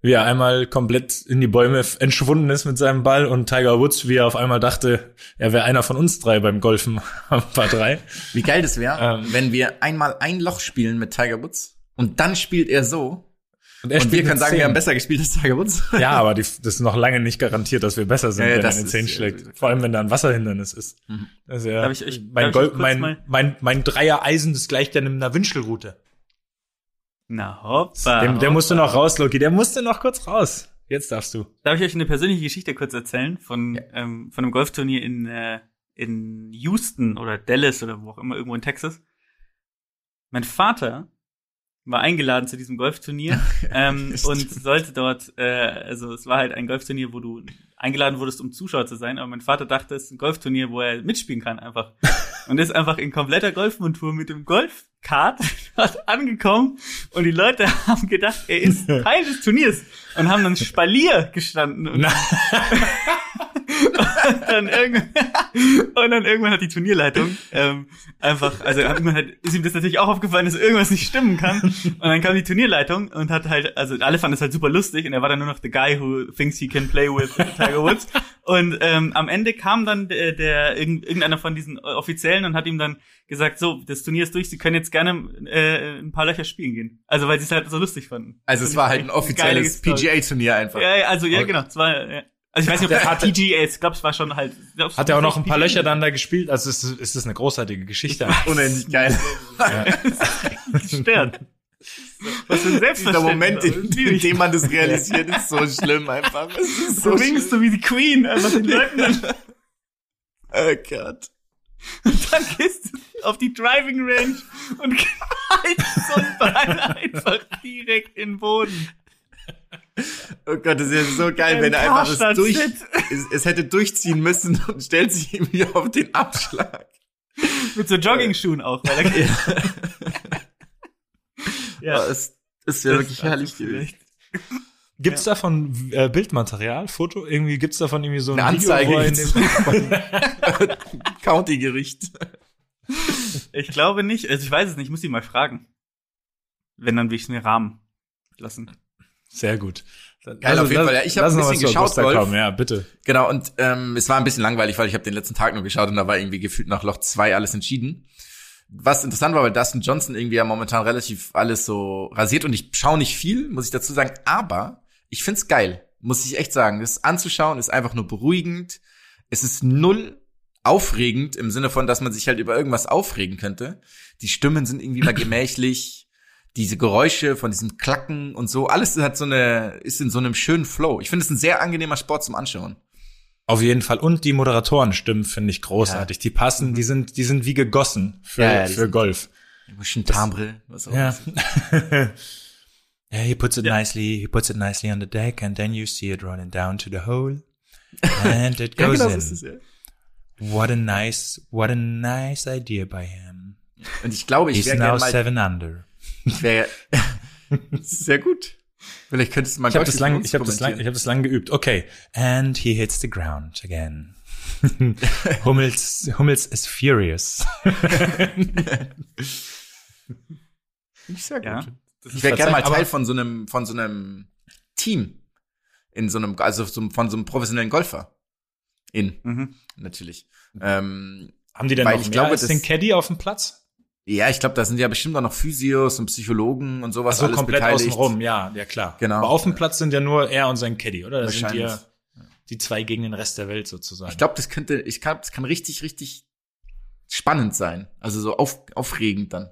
wie er einmal komplett in die Bäume entschwunden ist mit seinem Ball und Tiger Woods, wie er auf einmal dachte, er wäre einer von uns drei beim Golfen am Paar drei. Wie geil das wäre, Ähm. wenn wir einmal ein Loch spielen mit Tiger Woods und dann spielt er so Und, er und wir spielt können sagen, zehn. wir haben besser gespielt als Tiger Woods. Ja, aber die, das ist noch lange nicht garantiert, dass wir besser sind, Ja, ja, wenn er eine ist, 10 äh, schlägt. Vor allem, wenn da ein Wasserhindernis ist. Das ist ja, Darf ich mein, ich mein, mal- mein, mein Dreier-Eisen, das gleicht ja einer Wünschelroute. Na hoppa. Dem, der hoppa. musste noch raus, Loki. Der musste noch kurz raus. Jetzt darfst du. Darf ich euch eine persönliche Geschichte kurz erzählen von, ähm, von einem Golfturnier in, äh, in Houston oder Dallas oder wo auch immer, irgendwo in Texas? Mein Vater war eingeladen zu diesem Golfturnier ähm, und sollte dort, äh, also es war halt ein Golfturnier, wo du eingeladen wurdest, um Zuschauer zu sein, aber mein Vater dachte, es ist ein Golfturnier, wo er mitspielen kann einfach. Und ist einfach in kompletter Golfmontur mit dem Golfkart dort angekommen und die Leute haben gedacht, er ist Teil des Turniers und haben dann Spalier gestanden und dann irgendwann, und dann irgendwann hat die Turnierleitung ähm, einfach, also irgendwann hat, ist ihm das natürlich auch aufgefallen, dass irgendwas nicht stimmen kann. Und dann kam die Turnierleitung und hat halt, also alle fanden es halt super lustig und er war dann nur noch the guy who thinks he can play with Tiger Woods. Und ähm, am Ende kam dann der, der irgend- irgendeiner von diesen Offiziellen und hat ihm dann gesagt, so, das Turnier ist durch, Sie können jetzt gerne äh, ein paar Löcher spielen gehen. Also weil sie es halt so lustig fanden. Also es war halt ein offizielles. PGA-Turnier einfach. Ja, ja, also ja, Okay. genau. Es war, ja. Also ich weiß nicht, ob das ist. Ich glaube, es war schon halt. ich glaub, Hat er auch noch ein paar. Löcher dann da gespielt? Also es ist, es ist eine großartige Geschichte. Unendlich geil. gestört. Was für ein Selbstverständnis. Moment, in, in ich. dem man das realisiert, ist so schlimm einfach. So winkst schlimm. du wie die Queen, einfach den Leuten dann, Oh Gott. dann gehst du auf die Driving Range und knallst so ein Ball einfach direkt in den Boden. Oh Gott, das wäre so geil, Ein wenn er einfach das durch, es, es hätte durchziehen müssen und stellt sich irgendwie auf den Abschlag. Mit so Jogging-Schuhen auch, weil er, Ja. ja. es ist ja Das- wirklich herrlich gewesen. vielleicht- Gibt's davon äh, Bildmaterial, Foto? Irgendwie gibt's davon irgendwie so ein Eine Video, Anzeige dem, County-Gericht. Ich glaube nicht. Also ich weiß es nicht. Ich muss ihn mal fragen. Wenn, dann will ich es mir rahmen lassen. Sehr gut. Geil, auf jeden Fall. Ja, ich hab lass ein bisschen geschaut, Golf. kommen. Ja, bitte. Genau, und ähm, es war ein bisschen langweilig, weil ich habe den letzten Tag nur geschaut und da war irgendwie gefühlt nach Loch zwei alles entschieden. Was interessant war, weil Dustin Johnson irgendwie ja momentan relativ alles so rasiert und ich schaue nicht viel, muss ich dazu sagen, aber ich find's geil, muss ich echt sagen. Das anzuschauen ist einfach nur beruhigend. Es ist null aufregend im Sinne von, dass man sich halt über irgendwas aufregen könnte. Die Stimmen sind irgendwie mal gemächlich. Diese Geräusche von diesem Klacken und so, alles hat so eine, ist in so einem schönen Flow. Ich finde es ein sehr angenehmer Sport zum Anschauen. Auf jeden Fall. Und die Moderatoren-Stimmen finde ich großartig. Die passen, die sind, die sind wie gegossen für, Ja, ja, für Golf. Ein bisschen Timbre, was auch Ja. immer. yeah, he puts it nicely, he puts it nicely on the deck and then you see it running down to the hole. And it Ja, goes genau so in. ist es, ja. What a nice, what a nice idea by him. Und ich glaube, ich He's wäre now gerne mal, seven under. Ich wär, sehr gut. Vielleicht könntest du mal Ich habe das Golf lang, mit uns ich habe das lang, ich habe das lang geübt. Okay. And he hits the ground again. Hummels, Hummels is furious. Ich sehr gut. Ja. Ich wäre gerne mal Teil von so einem, von so einem Team. In so einem, also so, von so einem professionellen Golfer. In, Mhm. natürlich. Ähm, Haben die denn noch ich mehr glaube, als den Caddy auf dem Platz? Ja, ich glaube, da sind ja bestimmt auch noch Physios und Psychologen und sowas Also alles komplett beteiligt. außenrum, ja, ja klar. Genau. Aber auf dem Platz sind ja nur er und sein Caddy, oder? Das sind ja die zwei gegen den Rest der Welt sozusagen. Ich glaube, das könnte, ich glaube, das kann richtig, richtig spannend sein. Also so auf, aufregend dann.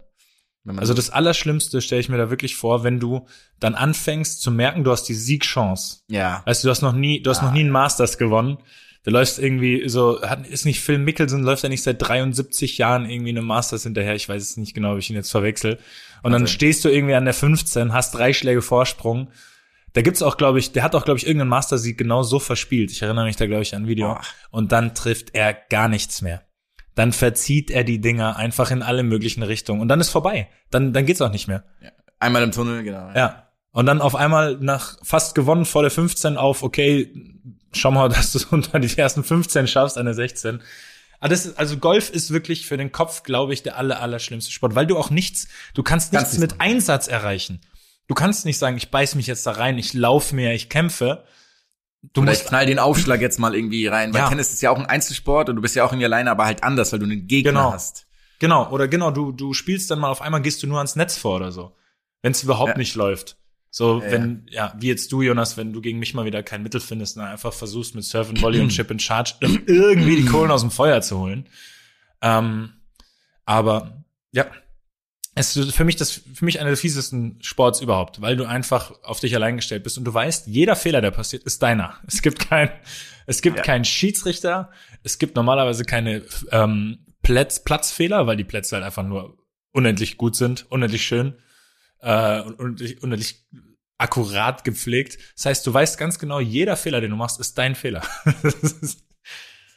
Also so, das Allerschlimmste stelle ich mir da wirklich vor, wenn du dann anfängst zu merken, du hast die Siegchance. ja. Weißt du, du hast noch nie, du hast noch nie einen Masters gewonnen. Der läuft irgendwie so, hat, ist nicht Phil Mickelson, läuft er nicht seit 73 Jahren irgendwie eine Masters hinterher. Ich weiß es nicht genau, ob ich ihn jetzt verwechsel. Und dann Also- stehst du irgendwie an der 15, hast drei Schläge Vorsprung. Da gibt's auch, glaube ich, der hat auch, glaube ich, irgendeinen Master-Sieg genau so verspielt. Ich erinnere mich da, glaube ich, an ein Video. Boah. Und dann trifft er gar nichts mehr. Dann verzieht er die Dinger einfach in alle möglichen Richtungen. Und dann ist vorbei. Dann, dann geht's auch nicht mehr. Einmal im Tunnel, genau. Ja. Und dann auf einmal nach fast gewonnen vor der 15 auf, okay, schau mal, dass du es unter die ersten 15 schaffst, eine 16. Aber das ist, also Golf ist wirklich für den Kopf, glaube ich, der aller, aller schlimmste Sport, weil du auch nichts, du kannst nichts Kannst mit. Einsatz erreichen. Du kannst nicht sagen, ich beiß mich jetzt da rein, ich laufe mehr, ich kämpfe. Du Oder ich musst, knall den Aufschlag jetzt mal irgendwie rein. Weil Ja. Tennis ist ja auch ein Einzelsport und du bist ja auch irgendwie alleine, aber halt anders, weil du einen Gegner Genau. hast. genau, oder genau, du, du spielst dann mal auf einmal, gehst du nur ans Netz vor oder so. Wenn es überhaupt Ja. nicht läuft. So, Ja, wenn, ja, wie jetzt du, Jonas, wenn du gegen mich mal wieder kein Mittel findest, dann einfach versuchst mit Surf and Volley und Chip and Charge irgendwie die Kohlen aus dem Feuer zu holen. Ähm, aber, ja. Es ist für mich das, für mich einer der fiesesten Sports überhaupt, weil du einfach auf dich allein gestellt bist und du weißt, jeder Fehler, der passiert, ist deiner. Es gibt kein, es gibt Ja. keinen Schiedsrichter, es gibt normalerweise keine ähm, Platz, Platzfehler, weil die Plätze halt einfach nur unendlich gut sind, unendlich schön äh, und unendlich, unendlich akkurat gepflegt. Das heißt, du weißt ganz genau, jeder Fehler, den du machst, ist dein Fehler. Das ist-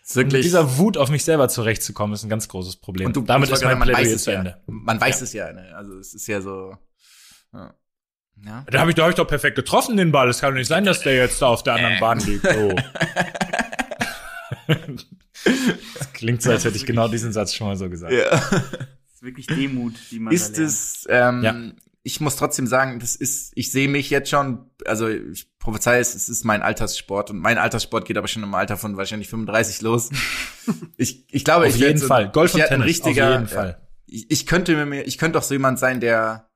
und wirklich. mit dieser Wut auf mich selber zurechtzukommen, ist ein ganz großes Problem. und du, damit ich ist mein Plädoyer weiß es zu ja. Ende. Man weiß Ja. es ja, ne? Also es ist ja so. Ja. ja. Da habe ich, da hab ich doch perfekt getroffen, den Ball. Es kann doch nicht sein, dass der jetzt da auf der anderen Bahn liegt. Oh. das klingt so, als hätte ich genau diesen Satz schon mal so gesagt. ja. Das ist wirklich Demut, die man Ist es, ähm, Ja. Ich muss trotzdem sagen, das ist, ich sehe mich jetzt schon, also ich prophezei es, es ist mein Alterssport und mein Alterssport geht aber schon im Alter von wahrscheinlich 35 los. ich, ich glaube, Auf ich jeden so, Fall. Golf und werd ein Tennis, auf richtiger, jeden Fall. Ich, ich könnte mir, ich könnte auch so jemand sein, der,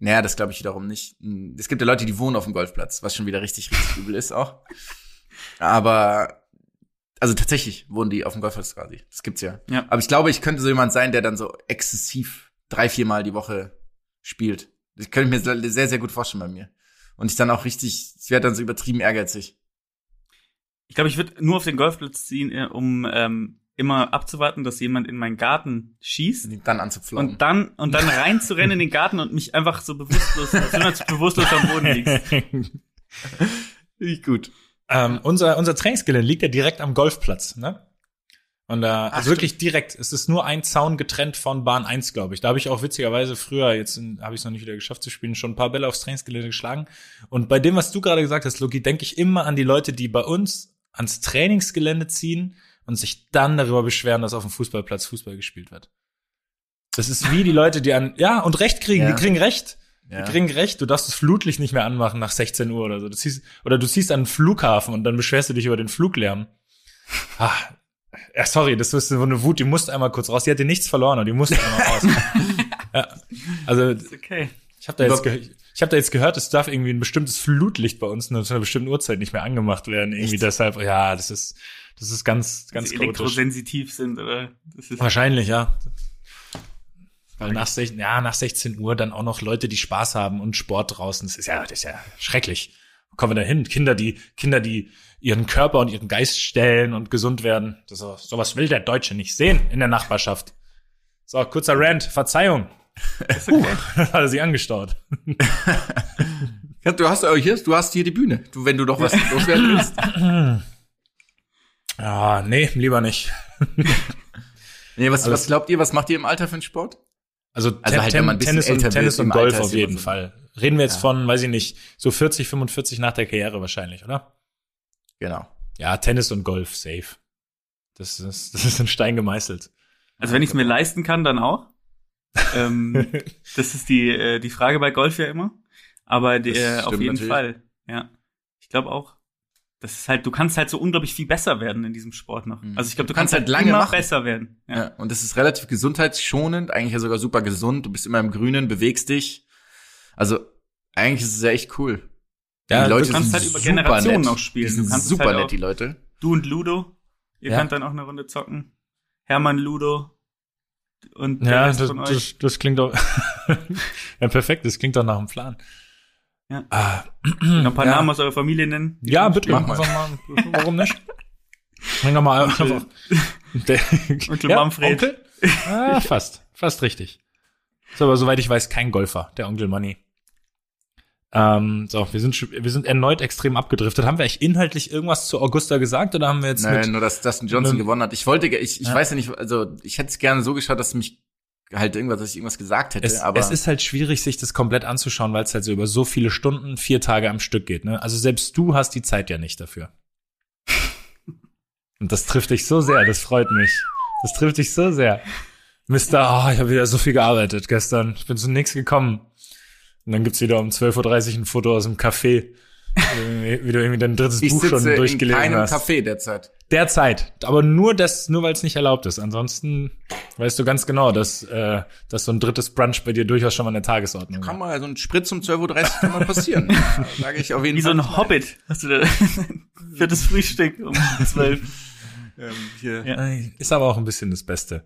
naja, das glaube ich wiederum nicht. Es gibt ja Leute, die wohnen auf dem Golfplatz, was schon wieder richtig, richtig übel ist auch. Aber, also tatsächlich wohnen die auf dem Golfplatz quasi. Das gibt's ja. Ja. Aber ich glaube, ich könnte so jemand sein, der dann so exzessiv drei, viermal die Woche spielt. Das könnte ich mir sehr, sehr gut vorstellen bei mir. Und ich dann auch richtig, ich werde dann so übertrieben ehrgeizig. Ich glaube, ich würde nur auf den Golfplatz ziehen, äh, um ähm, immer abzuwarten, dass jemand in meinen Garten schießt. Die dann anzupflaumen. Und dann, und dann reinzurennen in den Garten und mich einfach so bewusstlos, als wenn du bewusstlos am Boden liegst. Richtig gut. ähm, unser, unser Trainingsgelände liegt ja direkt am Golfplatz, ne? Und da, also wirklich direkt, es ist nur ein Zaun getrennt von Bahn 1, glaube ich. Da habe ich auch witzigerweise früher, jetzt habe ich es noch nicht wieder geschafft zu spielen, schon ein paar Bälle aufs Trainingsgelände geschlagen. Und bei dem, was du gerade gesagt hast, Loki, denke ich immer an die Leute, die bei uns ans Trainingsgelände ziehen und sich dann darüber beschweren, dass auf dem Fußballplatz Fußball gespielt wird. Das ist wie die Leute, die an, ja, und Recht kriegen, Ja. die kriegen Recht. Ja. Die kriegen recht, du darfst das Flutlicht nicht mehr anmachen nach 16 Uhr oder so. Du ziehst, oder du ziehst an den Flughafen und dann beschwerst du dich über den Fluglärm. Ah, ja, sorry, das ist so eine Wut, die musste einmal kurz raus. Die hatte nichts verloren und die musste einmal raus. ja, also okay. ich habe da jetzt ich habe da jetzt gehört, es darf irgendwie ein bestimmtes Flutlicht bei uns nur zu einer bestimmten Uhrzeit nicht mehr angemacht werden. Irgendwie Echt? deshalb, ja, das ist das ist ganz Dass ganz chaotisch. elektrosensitiv sind, oder? Das ist Wahrscheinlich, ja. Weil nach, 16, ja, nach 16 Uhr dann auch noch Leute, die Spaß haben und Sport draußen. Das ist ja, das ist ja schrecklich. Wo kommen wir da hin? Kinder, die, Kinder, die ihren Körper und ihren Geist stellen und gesund werden. Das, ist- sowas will der Deutsche nicht sehen in der Nachbarschaft. So, kurzer Rant. Verzeihung. Puh, hat er sich angestaut. Du hast äh, hier, du hast hier die Bühne. Du, wenn du doch was loswerden willst. Ah, nee, lieber nicht. Nee, was, Alles- was glaubt ihr, was macht ihr im Alter für einen Sport? Also, Also halt, wenn man Tennis und Tennis und Golf Alter, auf ist jeden so. Fall. Reden wir jetzt Ja. von, weiß ich nicht, so 40, 45 nach der Karriere wahrscheinlich, oder? Genau. Ja, Tennis und Golf, safe. Das ist, das ist in Stein gemeißelt. Also wenn ich es mir leisten kann, dann auch. ähm, das ist die, äh, die Frage bei Golf ja immer. Aber die, äh, auf jeden natürlich. Fall. Ja. Ich glaube auch. Das ist halt, du kannst halt so unglaublich viel besser werden in diesem Sport noch. Mhm. Also ich glaube, du Du kannst kannst, halt halt lange immer machen. besser werden. Ja. Ja. und das ist relativ gesundheitsschonend, eigentlich ja sogar super gesund. Du bist immer im Grünen, bewegst dich. Also eigentlich ist es ja echt cool. Ja, die Leute du kannst sind halt über super Generationen nett. auch spielen. Die Du sind kannst super halt nett, die Leute. Du und Ludo. Ihr Ja. könnt dann auch eine Runde zocken. Hermann Ludo. Und der Ja, Rest das, von euch. das, das klingt doch, ja, perfekt, das klingt doch nach einem Plan. Ja. Ah, noch ein paar Ja. Namen aus eurer Familie nennen. ja, bitte, Mach mal. mal. Warum nicht? Bring doch mal einfach. Der, Onkel Manfred. Onkel? Ah, fast. Fast richtig. Ist aber, soweit ich weiß, kein Golfer, der Onkel Money. Ähm, so, wir sind, wir sind erneut extrem abgedriftet. Haben wir eigentlich inhaltlich irgendwas zu Augusta gesagt oder haben wir jetzt Nein, nur dass Dustin Johnson gewonnen hat. Ich wollte, ich, ich Ja. weiß ja nicht, also ich hätte es gerne so geschaut, dass mich halt irgendwas, dass ich irgendwas gesagt hätte, es, aber es ist halt schwierig, sich das komplett anzuschauen, weil es halt so über so viele Stunden, vier Tage am Stück geht. Ne? Also selbst du hast die Zeit ja nicht dafür. Und das trifft dich so sehr, das freut mich. Das trifft dich so sehr. Mister, oh, ich habe wieder so viel gearbeitet gestern. Ich bin zu nichts gekommen. Und dann gibt's wieder um 12.30 Uhr ein Foto aus dem Café, wie du irgendwie dein drittes ich Buch schon sitze in durchgelesen keinem hast. Café derzeit. Derzeit. Aber nur das, nur weil es nicht erlaubt ist. Ansonsten weißt du ganz genau, dass, äh, dass so ein drittes Brunch bei dir durchaus schon mal eine Tagesordnung Kann war. mal so ein Spritz um 12.30 Uhr kann mal passieren. Sage ich auf jeden Wie so Fall. ein Hobbit hast du da für das Frühstück um zwölf. Ähm, hier. Ja. Ist aber auch ein bisschen das Beste.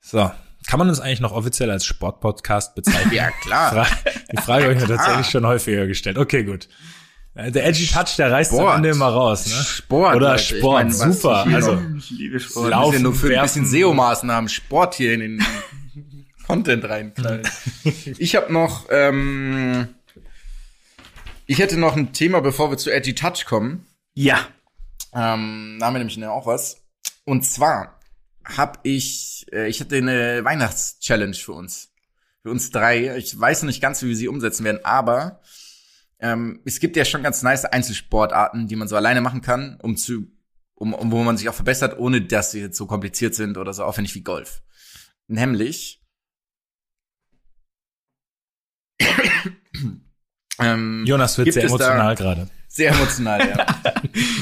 So. Kann man uns eigentlich noch offiziell als Sportpodcast bezeichnen? Ja, klar. Die Frage habe ich mir tatsächlich schon häufiger gestellt. Okay, gut. Äh, Der Edgy Touch, der reißt am Sport. Ende immer raus, ne? Sport. Oder Leute. Sport, meine, super. Also, Ich liebe Sport. Laufen, ja nur für ein bisschen SEO-Maßnahmen Sport hier in den Content reinknallen. Ich habe noch, ähm, ich hätte noch ein Thema, bevor wir zu Edgy Touch kommen. Ja. Ähm, da haben wir nämlich auch was. Und zwar habe ich, äh, ich hatte eine Weihnachts-Challenge für uns. Für uns drei. Ich weiß noch nicht ganz, wie wir sie umsetzen werden, aber ähm, es gibt ja schon ganz nice Einzelsportarten, die man so alleine machen kann, um zu, um, um wo man sich auch verbessert, ohne dass sie jetzt so kompliziert sind oder so aufwendig wie Golf. Nämlich ähm, Jonas wird sehr emotional gerade. sehr emotional, ja.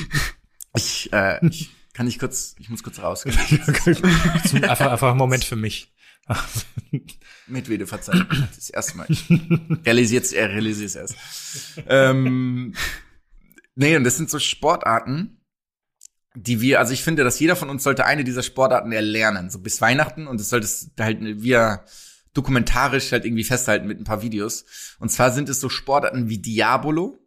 ich, äh, ich kann nicht kurz, ich muss kurz raus. Einfach, einfach einen Moment für mich. Mit Wede verzeihen. Das erste Mal. Realisiert, er realisiert es erst. Ähm, nee, und das sind so Sportarten, die wir, also ich finde, dass jeder von uns sollte eine dieser Sportarten erlernen, so bis Weihnachten und das sollte halt wir dokumentarisch halt irgendwie festhalten mit ein paar Videos. Und zwar sind es so Sportarten wie Diabolo,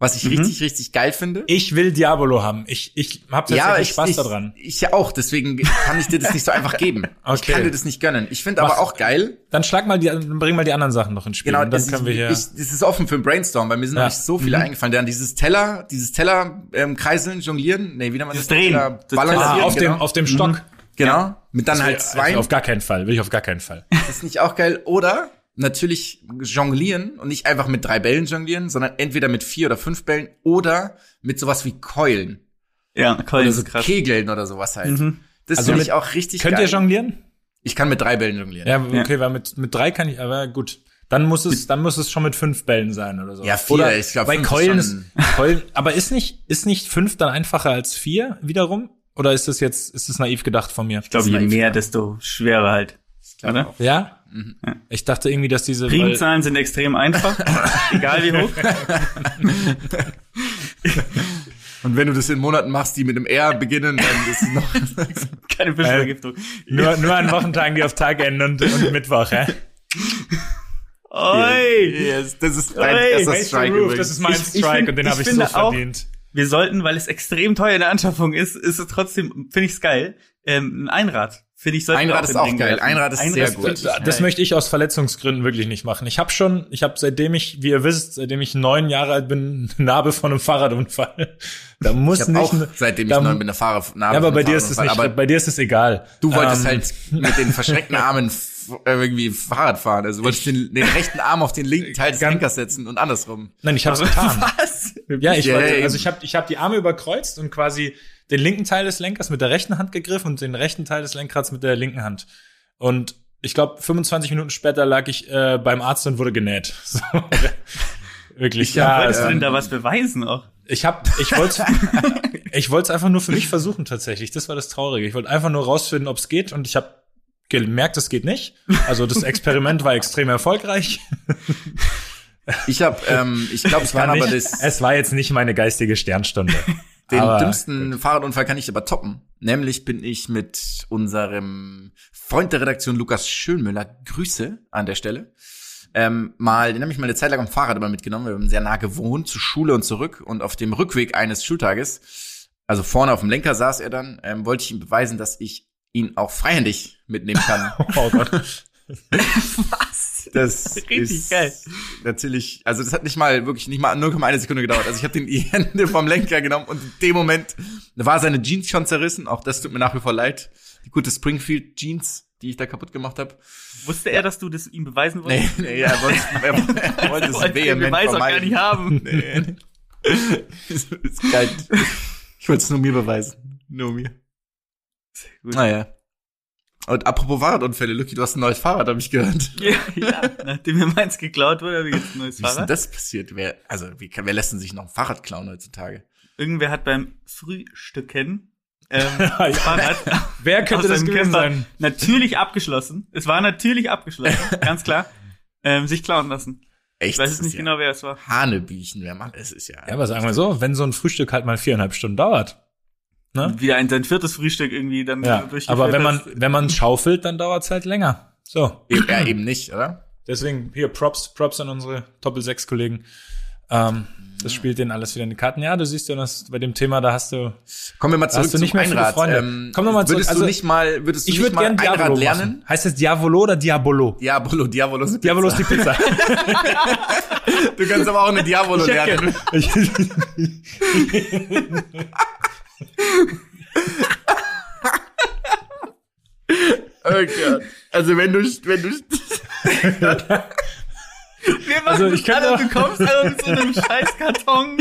was ich Mhm. richtig, richtig geil finde. Ich will Diabolo haben. Ich, ich habe tatsächlich Spaß ich, daran. Ich ja auch, deswegen kann ich dir das nicht so einfach geben. Ich Okay. kann dir das nicht gönnen. Ich finde aber auch geil. Dann schlag mal die, dann bring mal die anderen Sachen noch ins Spiel. Genau, und dann das, können wir ist, hier. ich, das ist offen für ein Brainstorm, weil mir sind Ja. noch nicht so viele Mhm. eingefallen. An dieses Teller, dieses Teller ähm, kreiseln, jonglieren, nee, wie nennt man Das das? Drehen. Teller Das balancieren, ah, auf genau. dem, auf dem Stock. genau, mit dann Das halt zwei. also auf gar keinen Fall. Will ich auf gar keinen Fall. Das ist nicht auch geil. Oder natürlich jonglieren und nicht einfach mit drei Bällen jonglieren, sondern entweder mit vier oder fünf Bällen oder mit sowas wie Keulen Ja, Colin oder ist so krass. Kegeln oder sowas halt. Mhm. Das Also finde ich auch richtig Könnt geil. ihr jonglieren? ich kann mit drei Bällen jonglieren. Ja, okay, weil mit, mit drei kann ich, aber gut. Dann muss es, dann muss es schon mit fünf Bällen sein oder so. Ja, vier, Oder ich glaub, bei fünf ist Keulen ist, schon- Keulen, aber ist nicht, ist nicht fünf dann einfacher als vier wiederum? Oder ist das jetzt, ist das naiv gedacht von mir? Ich glaube, je ist mehr, ja. desto schwerer halt. Oder? auch. Ja? Mhm. Ich dachte irgendwie, dass diese, Primzahlen sind extrem einfach, egal wie hoch. Und wenn du das in Monaten machst, die mit dem R beginnen, dann ist es noch. Keine Fischvergiftung. nur, nur an Wochentagen, die auf Tag enden und, und Mittwoch, hä? Oi! yes, das ist dein erster Strike roof, übrigens. das ist mein Ich- ich Strike find- und den ich habe ich so auch- verdient. Wir sollten, weil es extrem teuer in der Anschaffung ist, ist es trotzdem, finde ich es geil, ähm, ein Einrad. Finde ich, sollten wir Einrad in ist auch geil. werfen. Einrad ist sehr gut. Das geil. möchte ich aus Verletzungsgründen wirklich nicht machen. Ich habe schon, ich habe seitdem ich, wie ihr wisst, seitdem ich neun Jahre alt bin, eine Narbe von einem Fahrradunfall. Da muss Ich habe nicht. auch, seitdem ich da- neun bin, eine Fahrer. ja, aber bei dir ist es nicht, Aber bei dir ist es egal. du wolltest Ähm, halt mit den verschreckten Armen irgendwie Fahrrad fahren. Also du wolltest den, den rechten Arm auf den linken Teil des Lenkers setzen und andersrum. Nein, ich habe es getan. Was? Ja, ich Ja, wollte, ja, also ich habe ich hab die Arme überkreuzt und quasi den linken Teil des Lenkers mit der rechten Hand gegriffen und den rechten Teil des Lenkrads mit der linken Hand. Und ich glaube, 25 Minuten später lag ich äh, beim Arzt und wurde genäht. So. Wirklich. Ich hab- ja, Wolltest du ähm, denn da was beweisen auch? Ich hab, ich wollte, ich wollte es einfach nur für mich versuchen tatsächlich. Das war das Traurige. Ich wollte einfach nur rausfinden, ob es geht, und ich habe gemerkt, es geht nicht. Also das Experiment war extrem erfolgreich. Ich habe, ähm, ich glaube, Es war, aber nicht, das, es war jetzt nicht meine geistige Sternstunde. den aber- dümmsten Fahrradunfall kann ich aber toppen. Nämlich bin ich mit unserem Freund der Redaktion Lukas Schönmüller, Grüße an der Stelle, ähm, mal, den habe ich mal eine Zeit lang am Fahrrad immer mitgenommen. Wir haben sehr nah gewohnt, zur Schule und zurück. Und auf dem Rückweg eines Schultages also vorne auf dem Lenker saß er dann, ähm, wollte ich ihm beweisen, dass ich ihn auch freihändig mitnehmen kann. Oh Gott. Das Richtig ist geil. natürlich, also das hat nicht mal, wirklich nicht mal 0,1 Sekunde gedauert. Also ich habe den die Hände vom Lenker genommen und in dem Moment war seine Jeans schon zerrissen. Auch das tut mir nach wie vor leid. Die gute Springfield Jeans, die ich da kapput gemacht habe. Wusste er, dass du das ihm beweisen wolltest? Nee, nee, er wollte, er, wollte es vehement Beweis auch gar vermeiden. nicht haben. Nee. ist, ist geil. Ich wollte es nur mir beweisen. Nur mir. Gut. Naja. Und apropos Fahrradunfälle, Lucky, du hast ein neues Fahrrad, habe ich gehört. Ja, ja. Nachdem mir meins geklaut wurde, habe ich jetzt ein neues Wie ist denn Fahrrad. das passiert? Wer, also, wie kann, wer lässt denn sich noch ein Fahrrad klauen heutzutage? Irgendwer hat beim Frühstücken ähm, Fahrrad Wer könnte das gewesen sein? Natürlich abgeschlossen. Es war natürlich abgeschlossen, ganz klar. Ähm, sich klauen lassen. Echt? Ich weiß ist nicht ja genau, wer es war. Hanebüchen, wer macht es? ist ja. Ja, aber sagen wir so, wenn so ein Frühstück halt mal viereinhalb Stunden dauert. Ne? Wieder ein sein viertes Frühstück irgendwie dann Ja, durchgeführt aber wenn man, wenn man schaufelt, dann dauert's halt länger. So. ja, eben nicht, oder? Deswegen hier Props, Props an unsere Doppel 6 Kollegen. Ähm, das spielt denen alles wieder in die Karten. Ja, du siehst ja, dass bei dem Thema, da hast du. Kommen wir mal zurück hast du zum nicht mehr viele Einrad. Freunde. Ähm, Komm noch mal zurück. Würdest Also, du nicht mal, würdest du Ich nicht würde mal gern Einrad Diabolo lernen? lernen. Heißt das Diavolo oder Diabolo? Diabolo, Diabolo ist eine Diabolo ist die Pizza. Pizza. Du kannst aber auch eine Diabolo lernen. Oh Gott. Also wenn du, wenn du, Wir machen Also, also ich kann alle, du kommst alle mit so einem Scheißkarton.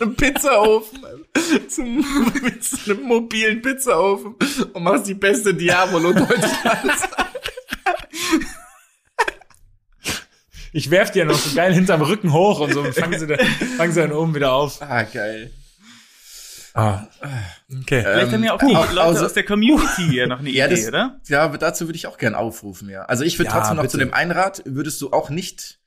einen Pizzaofen zum, mit so einem mobilen Pizzaofen und machst die beste Diabolo Deutschlands. ich werf dir noch so geil hinterm Rücken hoch und so und fangen sie, da, fangen sie dann oben wieder auf. Ah, geil. Ah. Okay. Vielleicht haben ja auch die auch- Leute also- aus der Community hier noch eine Ja, Idee, das, oder? ja, aber dazu würde ich auch gern aufrufen, ja. Also ich würde Ja, trotzdem noch bitte. zu dem Einrad, würdest du auch nicht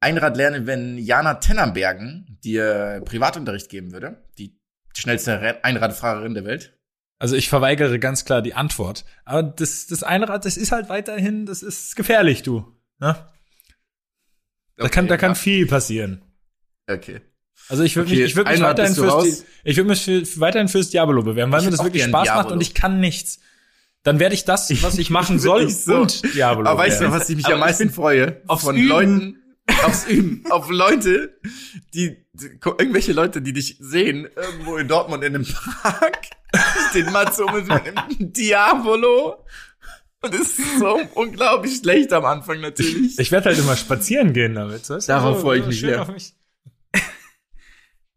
Einrad lernen, wenn Jana Tennenbergen dir Privatunterricht geben würde? Die schnellste Re- Einradfahrerin der Welt? Also ich verweigere ganz klar die Antwort. Aber das, das Einrad, das ist halt weiterhin, das ist gefährlich, du. Ne? Da kann, da kann ja. viel passieren. Okay. Also ich würde Okay, mich, ich würde mich weiterhin fürs, ich würde mich für, weiterhin fürs Diabolo bewerben, weil Ich mir das wirklich Spaß macht Diabolo. und ich kann nichts. Dann werde ich das, was ich machen soll, so. und Diabolo. Aber weißt du, was ich mich Aber am meisten freue? aufs Von Üben. Leuten, aufs Üben, auf Leute, die, die, irgendwelche Leute, die dich sehen, irgendwo in Dortmund in einem Park, den Mats um mit einem Diabolo. Und es ist so unglaublich schlecht am Anfang natürlich. Ich werde halt immer spazieren gehen damit. Weißt du? Darauf freue ich mich schön sehr. auf mich.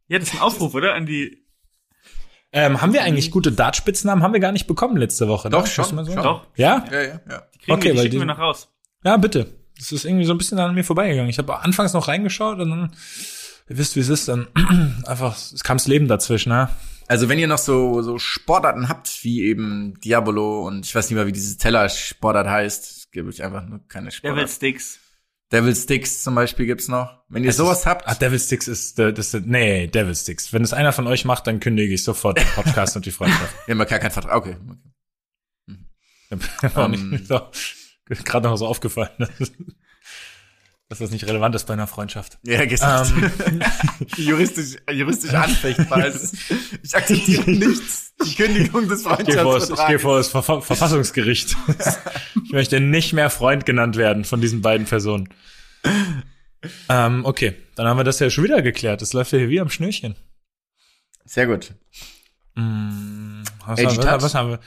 Ja, das ist ein Aufruf, oder? An die. Ähm, haben wir eigentlich gute Dartspitznamen? Haben wir gar nicht bekommen letzte Woche. Doch, ne? schon, Muss man so schon. Doch, Ja? Ja, ja, ja. die kriegen Okay, wir, die schicken die- wir noch raus. Ja, bitte. Das ist irgendwie so ein bisschen an mir vorbeigegangen. Ich habe anfangs noch reingeschaut und dann, ihr wisst, wie es ist, dann einfach, es kam das Leben dazwischen, ne? Also wenn ihr noch so, so Sportarten habt, wie eben Diabolo und ich weiß nicht mehr, wie dieses Teller-Sportart heißt, gebe ich einfach nur keine Sportart. Devil Sticks. Devil Sticks zum Beispiel gibt's noch. Wenn ihr Es sowas ist, habt, Ah, Devil Sticks ist, äh, das ist, nee, Devil Sticks. Wenn es einer von euch macht, dann kündige ich sofort den Podcast und die Freundschaft. wir haben ja gar keinen Vertrag. Okay. Ähm. nicht so, gerade noch so aufgefallen, dass, das nicht relevant ist bei einer Freundschaft. Ja, gesagt. Ähm, juristisch, juristisch anfechtbar ist. Ich akzeptiere nichts. Die Kündigung des das- ich gehe Freundschaftsvertrags. vor das Verfa Verfassungsgericht. ich möchte nicht mehr Freund genannt werden von diesen beiden Personen. Ähm, okay, dann haben wir das ja schon wieder geklärt. Das läuft ja hier wie am Schnürchen. Sehr gut. Mm, was, haben wir, was haben wir?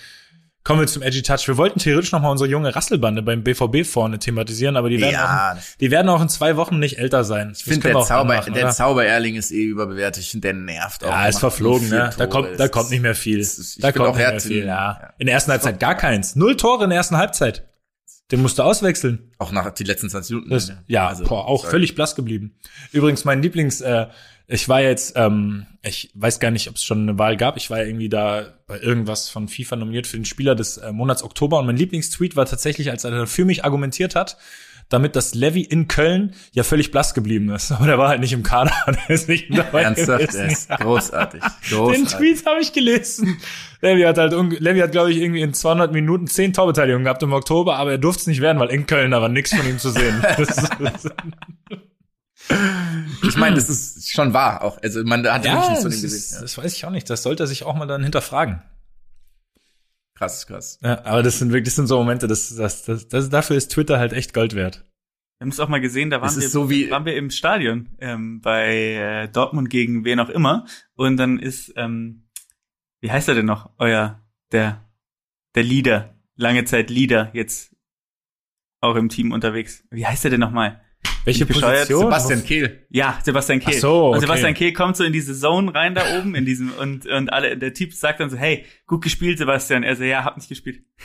Kommen wir zum Edgy Touch. Wir wollten theoretisch noch mal unsere junge Rasselbande beim BVB vorne thematisieren, aber die werden, Ja, auch, die werden auch in zwei Wochen nicht älter sein. ich finde, der, Zauber, der Zaubererling ist eh überbewertet. Ich finde, der nervt auch. Ja, ist verflogen, ne? Da kommt, da kommt nicht mehr viel. ist- ich da kommt auch nicht mehr viel, ja. ja. In der ersten Halbzeit gar keins. Null Tore in der ersten Halbzeit. Den musst du auswechseln. Auch nach die letzten 20 Minuten. Das, ja, Also, boah, auch sorry. völlig blass geblieben. Übrigens, mein Lieblings, äh, ich war jetzt, ähm, ich weiß gar nicht, ob es schon eine Wahl gab. Ich war irgendwie da bei irgendwas von FIFA nominiert für den Spieler des äh, Monats Oktober. Und mein Lieblingstweet war tatsächlich, als er für mich argumentiert hat, damit das Levy in Köln ja völlig blass geblieben ist. Aber der war halt nicht im Kader. Der ist nicht dabei Ernsthaft, gewesen. ist großartig. Den großartig. Tweet habe ich gelesen. Levy hat halt, Levy hat, glaube ich, irgendwie in 200 Minuten 10 Torbeteiligungen gehabt im Oktober, aber er durfte es nicht werden, weil in Köln da war nichts von ihm zu sehen. Ich meine, das ist schon wahr auch. Also man hat ja, wirklich nichts von ist, gesehen. Ja. das weiß ich auch nicht. Das sollte er sich auch mal dann hinterfragen. Krass, krass. Ja, aber das sind wirklich das sind so Momente, das, das, das, das, dafür ist Twitter halt echt Gold wert. Wir haben es auch mal gesehen, da waren, Es ist wir, so wie- waren wir im Stadion ähm, bei äh, Dortmund gegen wen auch immer. Und dann ist, ähm, wie heißt er denn noch? Euer, der, der Leader, lange Zeit Leader, jetzt auch im Team unterwegs. Wie heißt er denn nochmal? Welche Position? Sebastian Kehl. Ja, Sebastian Kehl. Ach so, Und okay. Sebastian Kehl kommt so in diese Zone rein da oben, in diesem, und, und alle, der Typ sagt dann so, hey, gut gespielt, Sebastian. Er so, ja, hab nicht gespielt.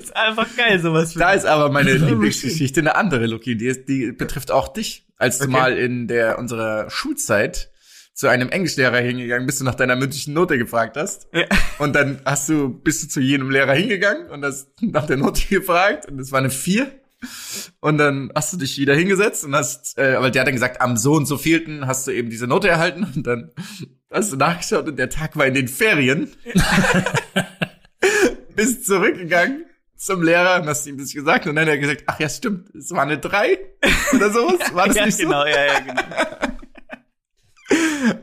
ist einfach geil, sowas. Da ist aber meine Lieblingsgeschichte eine andere, Luki. Die, ist, die betrifft auch dich. Als du Okay. mal in der unserer Schulzeit zu einem Englischlehrer hingegangen bist und nach deiner mündlichen Note gefragt hast. Ja. Und dann hast du, bist du zu jedem Lehrer hingegangen und hast nach der Note gefragt und es war eine vier. Und dann hast du dich wieder hingesetzt und hast, äh, aber der hat dann gesagt, am so und so vielten hast du eben diese Note erhalten und dann hast du nachgeschaut und der Tag war in den Ferien. bist zurückgegangen zum Lehrer und hast ihm das gesagt und dann hat er gesagt, ach ja, stimmt, es war eine drei oder sowas. War das ja, nicht so? genau, ja, ja, genau.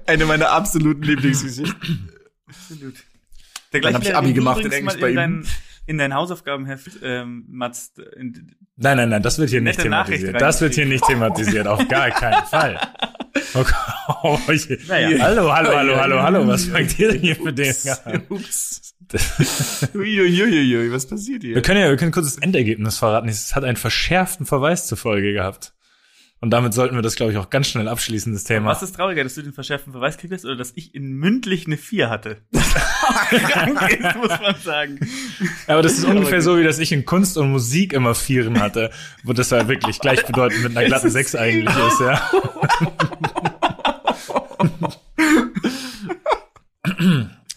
Eine meiner absoluten Lieblingsgeschichten. Absolut. Der Dann hab ich Abi gemacht in Englisch bei in ihm. dein, in dein Hausaufgabenheft, ähm, Mats, in, Nein, nein, nein, das wird hier nicht Nette thematisiert. Das wird hier nicht thematisiert, auf gar keinen Fall. Oh, oh. Naja. Hallo, hallo, hallo, hallo, hallo, was fangt ihr denn hier für den an? Ups. Uiuiuiui, was passiert hier? Wir können ja, wir können kurz das Endergebnis verraten. Es hat einen verschärften Verweis zur Folge gehabt. Und damit sollten wir das, glaube ich, auch ganz schnell abschließen, das Thema. was ist trauriger, dass du den verschärften Verweis kriegst oder dass ich in mündlich eine 4 hatte? Krank ist, muss man sagen. Aber das ist ungefähr so, wie dass ich in Kunst und Musik immer Vieren hatte, wo das ja wirklich gleichbedeutend mit einer glatten Sechs eigentlich ist, ja.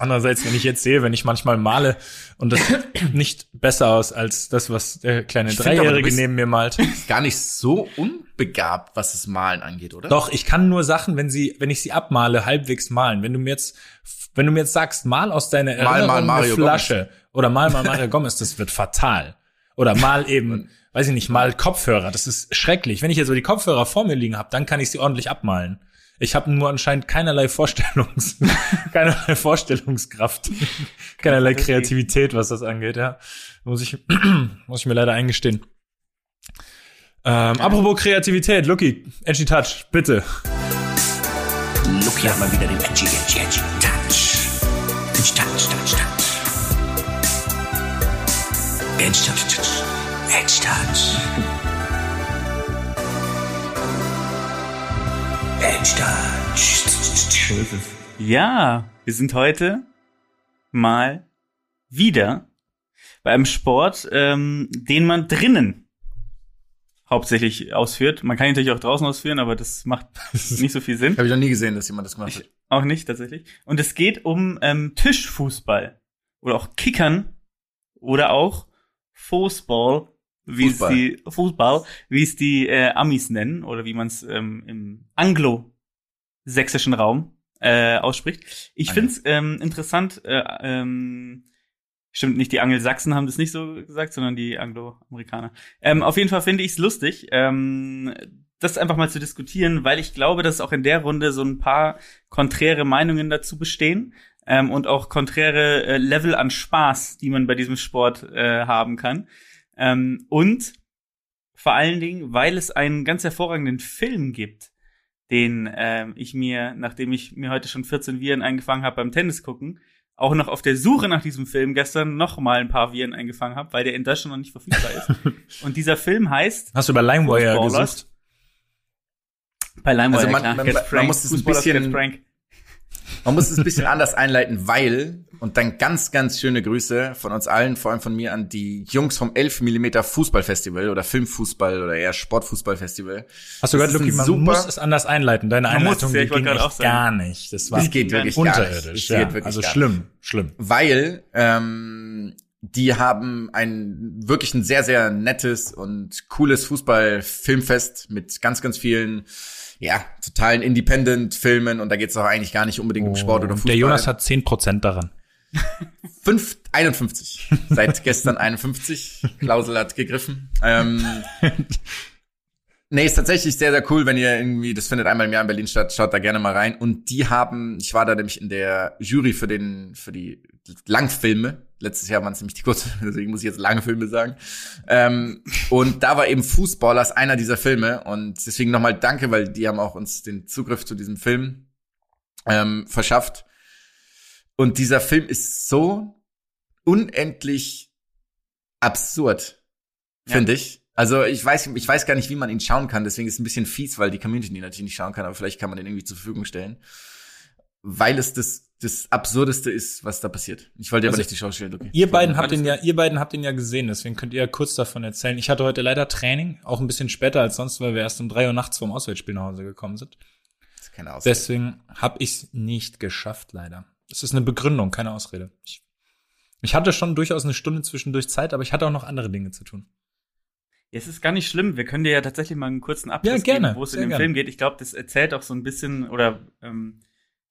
Andererseits, wenn ich jetzt sehe, wenn ich manchmal male und das sieht nicht besser aus als das, was der kleine Ich aber, Dreijährige neben mir malt. Gar nicht so unbegabt, was das Malen angeht, oder? Doch, ich kann nur Sachen, wenn sie, wenn ich sie abmale, halbwegs malen. Wenn du mir jetzt, wenn du mir jetzt sagst, mal aus deiner Mal, mal Mario eine Flasche oder mal mal Mario Gomez, das wird fatal. Oder mal eben, weiß ich nicht, mal Kopfhörer, das ist schrecklich. Wenn ich jetzt so die Kopfhörer vor mir liegen habe, dann kann ich sie ordentlich abmalen. Ich habe nur anscheinend keinerlei Vorstellungs, keinerlei Vorstellungskraft, keinerlei Kreativität, was das angeht. Ja, muss ich, muss ich mir leider eingestehen. Ähm, apropos Kreativität, Lucky, Edgy Touch, bitte. Lucky hat mal wieder den Edgy, Edgy, Edgy Touch. Edgy Touch, Touch, Touch. Edgy Touch, Touch. Edgy Touch. Ja, wir sind heute mal wieder bei einem Sport, ähm, den man drinnen hauptsächlich ausführt. Man kann ihn natürlich auch draußen ausführen, aber das macht nicht so viel Sinn. Habe ich noch nie gesehen, dass jemand das gemacht hat. Auch nicht tatsächlich. Und es geht um ähm, Tischfußball oder auch Kickern oder auch Fußball, wie es Fußball. die Fußball, wie es die äh, Amis nennen oder wie man es ähm, im anglo-sächsischen Raum äh, ausspricht. Ich finde es ähm, interessant. Äh, ähm, stimmt nicht, die Angelsachsen haben das nicht so gesagt, sondern die Anglo-Amerikaner. Ähm, auf jeden Fall finde ich es lustig. Ähm, das einfach mal zu diskutieren, weil ich glaube, dass auch in der Runde so ein paar konträre Meinungen dazu bestehen ähm, und auch konträre äh, Level an Spaß, die man bei diesem Sport äh, haben kann. Ähm, und vor allen Dingen, weil es einen ganz hervorragenden Film gibt, den ähm, ich mir, nachdem ich mir heute schon 14 Viren eingefangen habe beim Tennis gucken, auch noch auf der Suche nach diesem Film gestern noch mal ein paar Viren eingefangen habe, weil der in Deutschland noch nicht verfügbar ist. und dieser Film heißt Hast du bei LimeWire gesucht? Bei LimeWire, Also man- klar. man- man Frank, muss es ein bisschen-. Man muss es ein bisschen anders einleiten, weil, und dann ganz, ganz schöne Grüße von uns allen, vor allem von mir an die Jungs vom 11 mm Fußballfestival oder Filmfußball oder eher Sportfußballfestival. Hast du gehört, Lucky, man super- muss es anders einleiten. Deine muss Einleitung wollte ging echt gar nicht. Das war Das geht wirklich gar nicht. unterirdisch. Ja, geht wirklich also gar schlimm, schlimm. weil ähm, die haben ein wirklich ein sehr sehr nettes und cooles Fußball-Filmfest mit ganz ganz vielen ja totalen Independent-Filmen und da geht es auch eigentlich gar nicht unbedingt um Sport oder Und Fußball. Der Jonas hat 10% daran. Fünf, 51. Seit gestern 51. Klausel hat gegriffen. Ähm, Nee, ist tatsächlich sehr, sehr cool, wenn ihr irgendwie, das findet einmal im Jahr in Berlin statt, schaut da gerne mal rein. Und die haben, ich war da nämlich in der Jury für den, für die Langfilme. Letztes Jahr waren es nämlich die kurzen, deswegen muss ich jetzt lange Filme sagen. Ähm, und da war eben Fußballers einer dieser Filme. Und deswegen nochmal danke, weil die haben auch uns den Zugriff zu diesem Film ähm, verschafft. Und dieser Film ist so unendlich absurd, Ja. finde ich. Also ich weiß, ich weiß gar nicht, wie man ihn schauen kann. Deswegen ist es ein bisschen fies, weil die Community ihn natürlich nicht schauen kann. Aber vielleicht kann man den irgendwie zur Verfügung stellen, weil es das das absurdeste ist, was da passiert. Ich wollte dir aber Also, nicht die Schau stellen, okay. Ihr beiden habt ihn ja, ihr beiden habt ihn ja gesehen, deswegen könnt ihr ja kurz davon erzählen. Ich hatte heute leider Training, auch ein bisschen später als sonst, weil wir erst um drei Uhr nachts vom Auswärtsspiel nach Hause gekommen sind. Das ist keine Ausrede. Deswegen habe ich nicht geschafft, leider. Es ist eine Begründung, keine Ausrede. Ich, ich hatte schon durchaus eine Stunde zwischendurch Zeit, aber ich hatte auch noch andere Dinge zu tun. Ja, Es ist gar nicht schlimm. Wir können dir ja tatsächlich mal einen kurzen Abriss Ja, gerne. geben, wo es in dem gerne. Film geht. Ich glaube, das erzählt auch so ein bisschen oder ähm,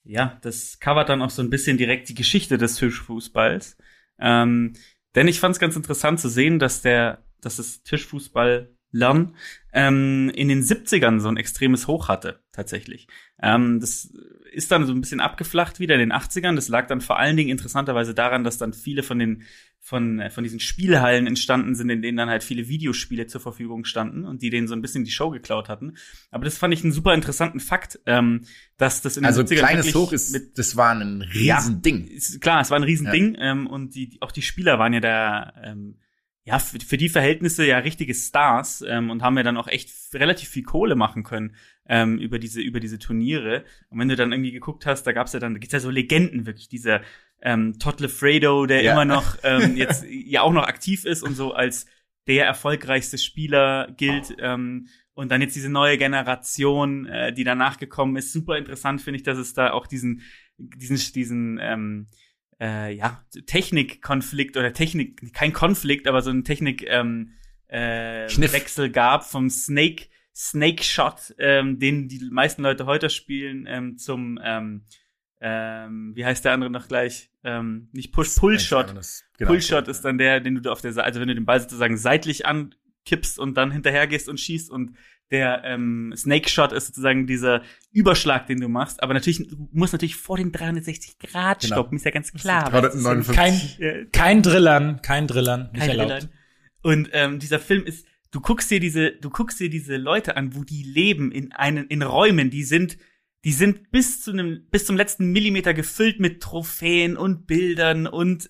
ja, das covert dann auch so ein bisschen direkt die Geschichte des Tischfußballs. Ähm, denn ich fand es ganz interessant zu sehen, dass der, dass das Tischfußball lernen ähm, in den 70ern so ein extremes Hoch hatte, tatsächlich. Ähm, das ist dann so ein bisschen abgeflacht wieder in den 80ern. Das lag dann vor allen Dingen interessanterweise daran, dass dann viele von den von, äh, von diesen Spielhallen entstanden sind, in denen dann halt viele Videospiele zur Verfügung standen und die denen so ein bisschen die Show geklaut hatten. Aber das fand ich einen super interessanten Fakt, ähm, dass das in den Also 70ern kleines wirklich Hoch ist, mit das war ein Riesending. ist, klar, es war ein Riesending ähm, und die, auch die Spieler waren ja da, ähm, ja, für, für die Verhältnisse ja richtige Stars ähm, und haben ja dann auch echt relativ viel Kohle machen können ähm, über diese über diese Turniere. Und wenn du dann irgendwie geguckt hast, da gab's ja dann, da gibt's ja so Legenden wirklich, dieser ähm, Todd Lefredo, der Ja. immer noch ähm, jetzt ja auch noch aktiv ist und so als der erfolgreichste Spieler gilt. Ähm, und dann jetzt diese neue Generation, äh, die danach gekommen ist. Super interessant finde ich, dass es da auch diesen, diesen, diesen, ähm, äh, ja, Technikkonflikt oder Technik, kein Konflikt, aber so ein Technik, ähm, äh, Kniff. Wechsel gab vom Snake, Snake Shot, ähm, den die meisten Leute heute spielen, ähm, zum, ähm, ähm, wie heißt der andere noch gleich? Ähm, nicht Push, Pull Shot. Genau. Pullshot ist dann der, den du auf der Seite, also wenn du den Ball sozusagen seitlich ankippst und dann hinterher gehst und schießt und der ähm, Snake Shot ist sozusagen dieser Überschlag, den du machst. Aber natürlich, du musst natürlich vor den 360 Grad Genau. stoppen, ist ja ganz klar. Gerade weil es ist so ein 59. Kein, äh, kein Drillern, kein Drillern, nicht kein erlaubt. Driller. Und ähm, dieser Film ist, du guckst dir diese, du guckst dir diese Leute an, wo die leben in einen, in Räumen, die sind, die sind bis zu einem, bis zum letzten Millimeter gefüllt mit Trophäen und Bildern und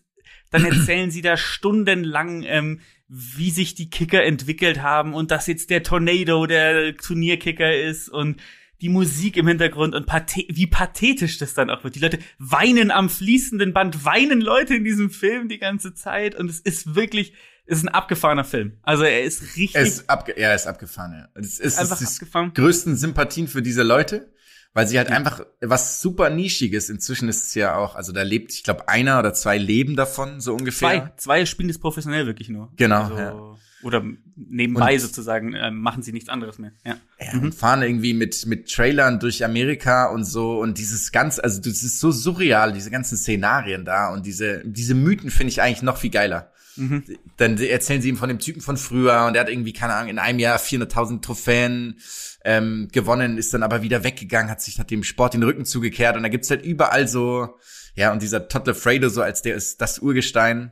dann erzählen sie da stundenlang, ähm, wie sich die Kicker entwickelt haben und dass jetzt der Tornado der Turnierkicker ist und die Musik im Hintergrund und wie pathetisch das dann auch wird. Die Leute weinen am fließenden Band, weinen Leute in diesem Film die ganze Zeit und es ist wirklich, es ist ein abgefahrener Film. Also er ist richtig Er ist, abge er ist abgefahren, ja. Es ist, einfach es ist abgefahren. größten Sympathien für diese Leute, weil sie halt einfach was super nischiges. Inzwischen ist es ja auch, also da lebt, ich glaube, einer oder zwei leben davon, so ungefähr. Zwei, zwei spielen das professionell wirklich nur. Genau, Also, ja. Oder nebenbei Und- sozusagen äh, machen sie nichts anderes mehr. Ja. Ja, und fahren irgendwie mit, mit Trailern durch Amerika und so und dieses ganz, also das ist so surreal, diese ganzen Szenarien da und diese, diese Mythen finde ich eigentlich noch viel geiler. Mhm. Dann erzählen sie ihm von dem Typen von früher und der hat irgendwie, keine Ahnung, in einem Jahr 400.000 Trophäen ähm, gewonnen, ist dann aber wieder weggegangen, hat sich nach dem Sport den Rücken zugekehrt und da gibt's halt überall so, ja, und dieser Todd Lefredo so als der ist das Urgestein.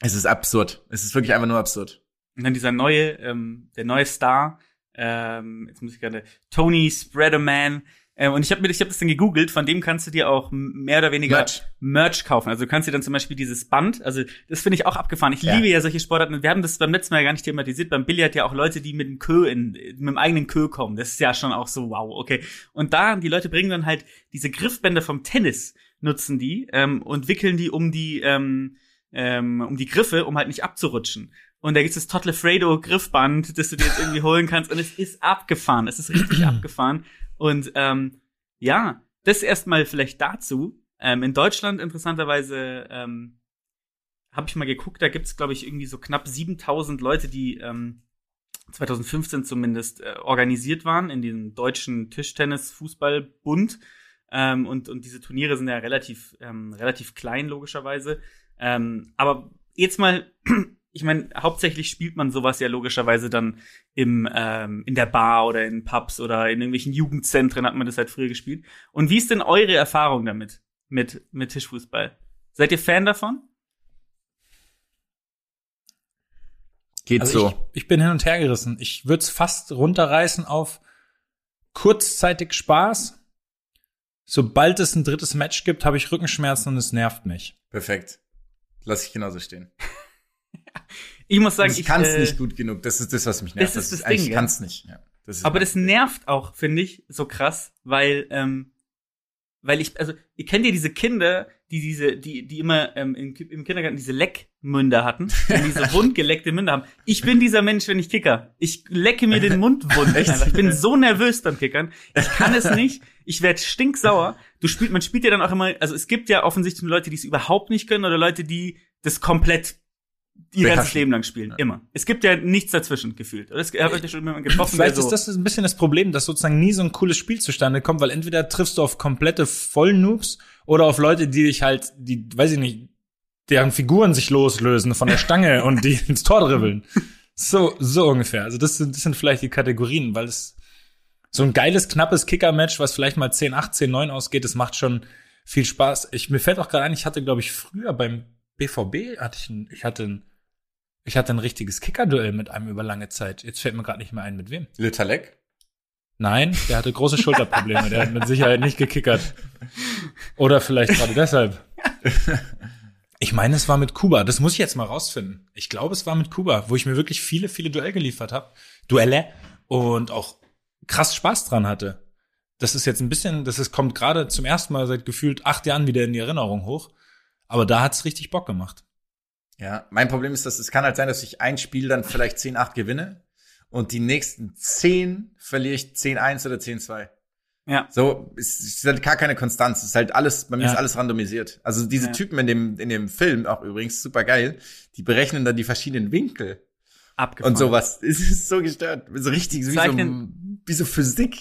Es ist absurd. Es ist wirklich einfach nur absurd. Und dann dieser neue, ähm, der neue Star, ähm, jetzt muss ich gerade, Tony Spreaderman. Ähm, und ich habe mir, ich habe das dann gegoogelt. Von dem kannst du dir auch mehr oder weniger Merch. Merch, kaufen. Also du kannst dir dann zum Beispiel dieses Band. Also das finde ich auch abgefahren. Ich Ja. liebe ja solche Sportarten. Wir haben das beim letzten Mal ja gar nicht thematisiert. Beim Billard ja auch Leute, die mit dem Kö in, mit dem eigenen Kö kommen. Das ist ja schon auch so wow. Okay. Und da die Leute bringen dann halt diese Griffbänder vom Tennis nutzen die ähm, und wickeln die um die ähm, ähm, um die Griffe, um halt nicht abzurutschen. Und da gibt's das Todd Lefredo Griffband, das du dir jetzt irgendwie holen kannst. Und es ist abgefahren. Es ist richtig abgefahren. Und ähm, ja, das erstmal vielleicht dazu. Ähm, in Deutschland interessanterweise ähm, habe ich mal geguckt, da gibt's glaube ich irgendwie so knapp 7000 Leute, die ähm, 2015 zumindest äh, organisiert waren in dem deutschen Tischtennis-Fußballbund. Ähm, und, und diese Turniere sind ja relativ, ähm, relativ klein, logischerweise. Ähm, aber jetzt mal ich meine, hauptsächlich spielt man sowas ja logischerweise dann im, ähm, in der Bar oder in Pubs oder in irgendwelchen Jugendzentren hat man das halt früher gespielt. Und wie ist denn eure Erfahrung damit, mit, mit Tischfußball? Seid ihr Fan davon? Geht Also so. ich, ich bin hin und her gerissen. Ich würde es fast runterreißen auf kurzzeitig Spaß. Sobald es ein drittes Match gibt, habe ich Rückenschmerzen und es nervt mich. Perfekt. Lass ich genauso stehen. Ich muss sagen, ich kann es äh, nicht gut genug. Das ist das, was mich nervt. das ist das eigentlich Ding, ja. kann es nicht. Ja. Das Aber das nervt auch, finde ich, so krass, weil, ähm, weil ich, also, ihr kennt ja diese Kinder, die diese, die, die immer ähm, im, im Kindergarten diese Leckmünder hatten, die diese wundgeleckte Münder haben. Ich bin dieser Mensch, wenn ich kicker. Ich lecke mir den Mund wund. Einfach. Ich bin so nervös beim Kickern. Ich kann es nicht. Ich werde stinksauer. Du spielt, man spielt ja dann auch immer, also es gibt ja offensichtlich Leute, die es überhaupt nicht können oder Leute, die das komplett ihr ganzes. Leben lang spielen. Immer. Es gibt ja nichts dazwischen gefühlt. Oder es habt euch ja schon jemand getroffen, Vielleicht so, ist das ein bisschen das Problem, dass sozusagen nie so ein cooles Spiel zustande kommt, weil entweder triffst du auf komplette Vollnoobs oder auf Leute, die dich halt, die, weiß ich nicht, deren Figuren sich loslösen von der Stange und die ins Tor dribbeln. So, so ungefähr. Also das sind, das sind vielleicht die Kategorien, weil es so ein geiles, knappes Kicker-Match, was vielleicht mal 10-8, 10-9 ausgeht, das macht schon viel Spaß. Ich, mir fällt auch gerade ein, ich hatte, glaube ich, früher beim BVB, hatte ich, ein, ich hatte ein, ich hatte ein richtiges Kicker-Duell mit einem über lange Zeit. Jetzt fällt mir gerade nicht mehr ein, mit wem. Lütterleck. Nein, der hatte große Schulterprobleme. Der hat mit Sicherheit nicht gekickert. Oder vielleicht gerade deshalb. Ich meine, es war mit Kuba. Das muss ich jetzt mal rausfinden. Ich glaube, es war mit Kuba, wo ich mir wirklich viele, viele Duell geliefert habe. Duelle. Und auch krass Spaß dran hatte. Das ist jetzt ein bisschen, das ist, kommt gerade zum ersten Mal seit gefühlt acht Jahren wieder in die Erinnerung hoch. Aber da hat's richtig Bock gemacht. Ja, mein Problem ist, dass es kann halt sein, dass ich ein Spiel dann vielleicht 10-8 gewinne und die nächsten 10 verliere ich 10-1 oder 10-2. ja. So, es ist halt gar keine Konstanz. Es ist halt alles, bei mir Ja. ist alles randomisiert. Also diese Ja. Typen in dem, in dem Film auch übrigens, super geil, die berechnen dann die verschiedenen Winkel abgefahren. und sowas. Es ist so gestört. So richtig, wie so, wie so Physik.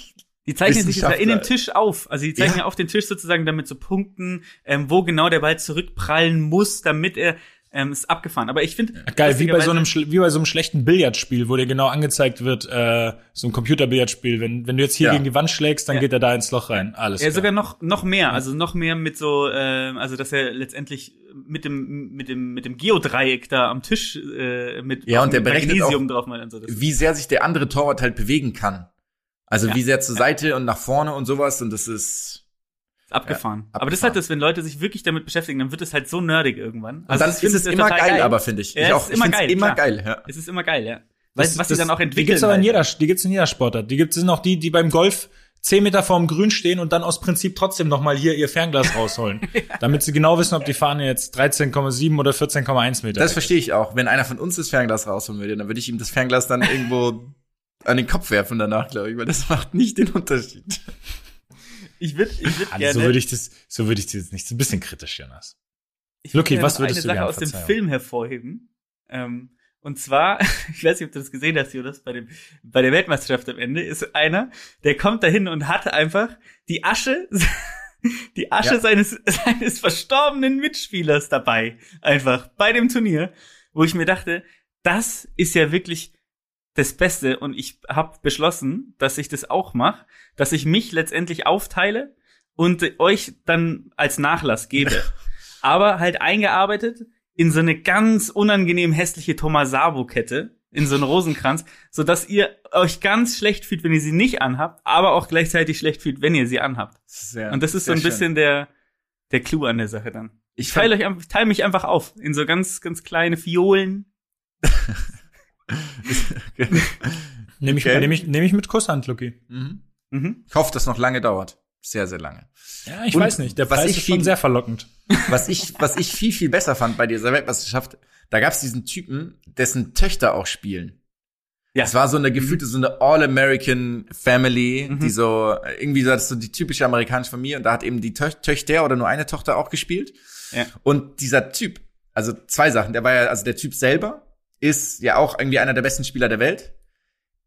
Die zeichnen sich ja in den. Tisch auf. Also die zeichnen Ja. ja auf den Tisch sozusagen damit so Punkten, ähm, wo genau der Ball zurückprallen muss, damit er ähm, ist abgefahren. Aber ich finde Geil, wie bei so einem, wie bei so einem schlechten Billardspiel, wo dir genau angezeigt wird, äh, so ein Computerbillardspiel. Wenn, wenn du jetzt hier Ja. gegen die Wand schlägst, dann Ja. geht er da ins Loch rein. Alles ja, klar. sogar noch noch mehr, also noch mehr mit so, ähm, also dass er letztendlich mit dem mit dem mit dem Geodreieck da am Tisch äh, mit Ja, und der dem berechnet Magnesium auch, drauf mal und so. Wie sehr sich der andere Torwart halt bewegen kann. Also Ja. wie sehr zur Seite und nach vorne und sowas. Und das ist. ist abgefahren. Ja, Aber das ist halt abgefahren. das, wenn Leute sich wirklich damit beschäftigen, dann wird es halt so nerdig irgendwann. Und dann ist es ja immer total geil, aber finde ich. Ja, ich es auch, ist ich immer geil, immer geil. Ja. Es ist immer geil, ja. Weil, Das- was das- sie dann auch entwickeln. Die gibt's aber in jeder, die gibt's in jeder Sportart. Die gibt's sind auch die, die beim Golf zehn Meter vorm Grün stehen und dann aus Prinzip trotzdem noch mal hier ihr Fernglas rausholen, damit sie genau wissen, ob die Fahne jetzt 13,7 oder 14,1 Meter. Das verstehe ich auch. Wenn einer von uns das Fernglas rausholen würde, dann würde ich ihm das Fernglas dann irgendwo an den Kopf werfen danach, glaube ich, weil das macht nicht den Unterschied. Ich würde ich würd Also gerne. so würde ich das, so würde ich das jetzt nicht. So ein bisschen kritisch, Jonas. Ich Lucky, gerne was würdest eine du Sache gern? aus dem. Film hervorheben. Ähm, und zwar, ich weiß nicht, ob du das gesehen hast, Jonas, bei dem, bei der Weltmeisterschaft am Ende ist einer, der kommt dahin und hat einfach die Asche, die Asche Ja. seines, seines verstorbenen Mitspielers dabei. Einfach bei dem Turnier, wo ich mir dachte, das ist ja wirklich das Beste und ich habe beschlossen, dass ich das auch mache, dass ich mich letztendlich aufteile und euch dann als Nachlass gebe. Aber halt eingearbeitet in so eine ganz unangenehm hässliche Thomas Sabo-Kette, in so einen Rosenkranz, so dass ihr euch ganz schlecht fühlt, wenn ihr sie nicht anhabt, aber auch gleichzeitig schlecht fühlt, wenn ihr sie anhabt. Sehr, Und das ist so ein schön. bisschen der der Clou an der Sache dann. Ich teile euch teile mich einfach auf in so ganz ganz kleine Fiolen. Nehme ich, Okay. nehme ich, nehme ich mit Kusshand, Lucky. mhm. Mhm. ich hoffe, dass noch lange dauert. Sehr, sehr lange. Ja, ich Und weiß nicht. Der was Preis ich ist schon viel- sehr verlockend. Was ich, was ich viel, viel besser fand bei dieser Weltmeisterschaft, da gab es diesen Typen, dessen Töchter auch spielen. Ja. Es war so eine gefühlte, so eine All-American Family, Mhm. die so, irgendwie so, das ist so die typische amerikanische Familie und da hat eben die Tö Töchter oder nur eine Tochter auch gespielt. Ja. Und dieser Typ, also zwei Sachen, der war ja, also der Typ selber ist ja auch irgendwie einer der besten Spieler der Welt,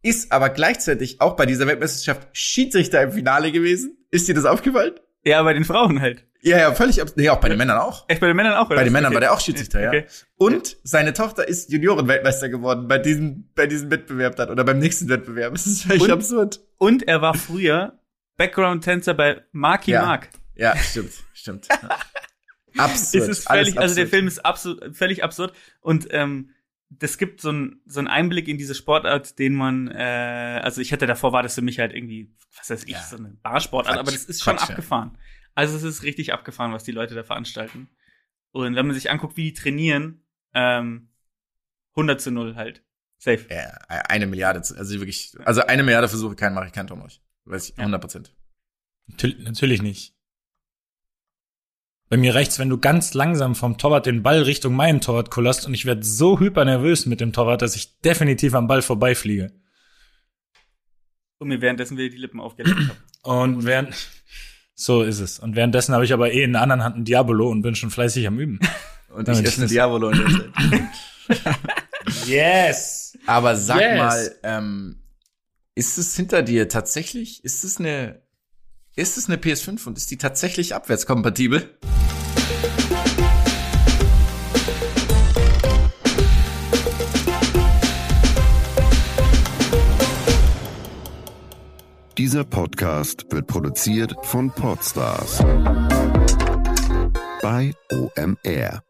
ist aber gleichzeitig auch bei dieser Weltmeisterschaft Schiedsrichter im Finale gewesen. Ist dir das aufgefallen? Ja, bei den Frauen halt. Ja, ja, völlig. Nee, auch bei den Männern auch. Echt bei den Männern auch? Oder? Bei den Männern Okay. war der auch Schiedsrichter, ja. Okay. Und seine Tochter ist Juniorenweltmeister geworden bei diesem, bei diesem Wettbewerb dann oder beim nächsten Wettbewerb. Das ist völlig Und- absurd. Und er war früher Background-Tänzer bei Marky Ja. Mark. Ja, stimmt, stimmt. Ja. Absurd. Es ist völlig, also der absurd. Film ist absolut, völlig absurd. Und ähm, das gibt so einen so einen Einblick in diese Sportart, den man, äh, also ich hatte davor war das für mich halt irgendwie, was weiß ich, Ja. so eine Barsportart, Quatsch, aber das ist schon Quatsch, ja. abgefahren. Also es ist richtig abgefahren, was die Leute da veranstalten. Und wenn man sich anguckt, wie die trainieren, ähm, 100 zu 0 halt. Safe. Ja, eine Milliarde, also wirklich, also eine Milliarde Versuche keinen mache ich keinen Tom euch. Weiß ich, Ja. 100 Prozent. Natürlich, natürlich nicht. Bei mir reicht's, wenn du ganz langsam vom Torwart den Ball Richtung meinen Torwart kullerst und ich werde so hypernervös mit dem Torwart, dass ich definitiv am Ball vorbeifliege. Und mir währenddessen wieder die Lippen aufgeleckt habe. Und während, so ist es. Und währenddessen habe ich aber eh in der anderen Hand ein Diabolo und bin schon fleißig am Üben. Und Damit ich ist esse eine es- Diabolo in der Zeit. Yes! Aber sag Yes. mal, ähm, ist es hinter dir tatsächlich, ist es eine, ist es eine PS5 und ist die tatsächlich abwärtskompatibel? Dieser Podcast wird produziert von Podstars bei OMR.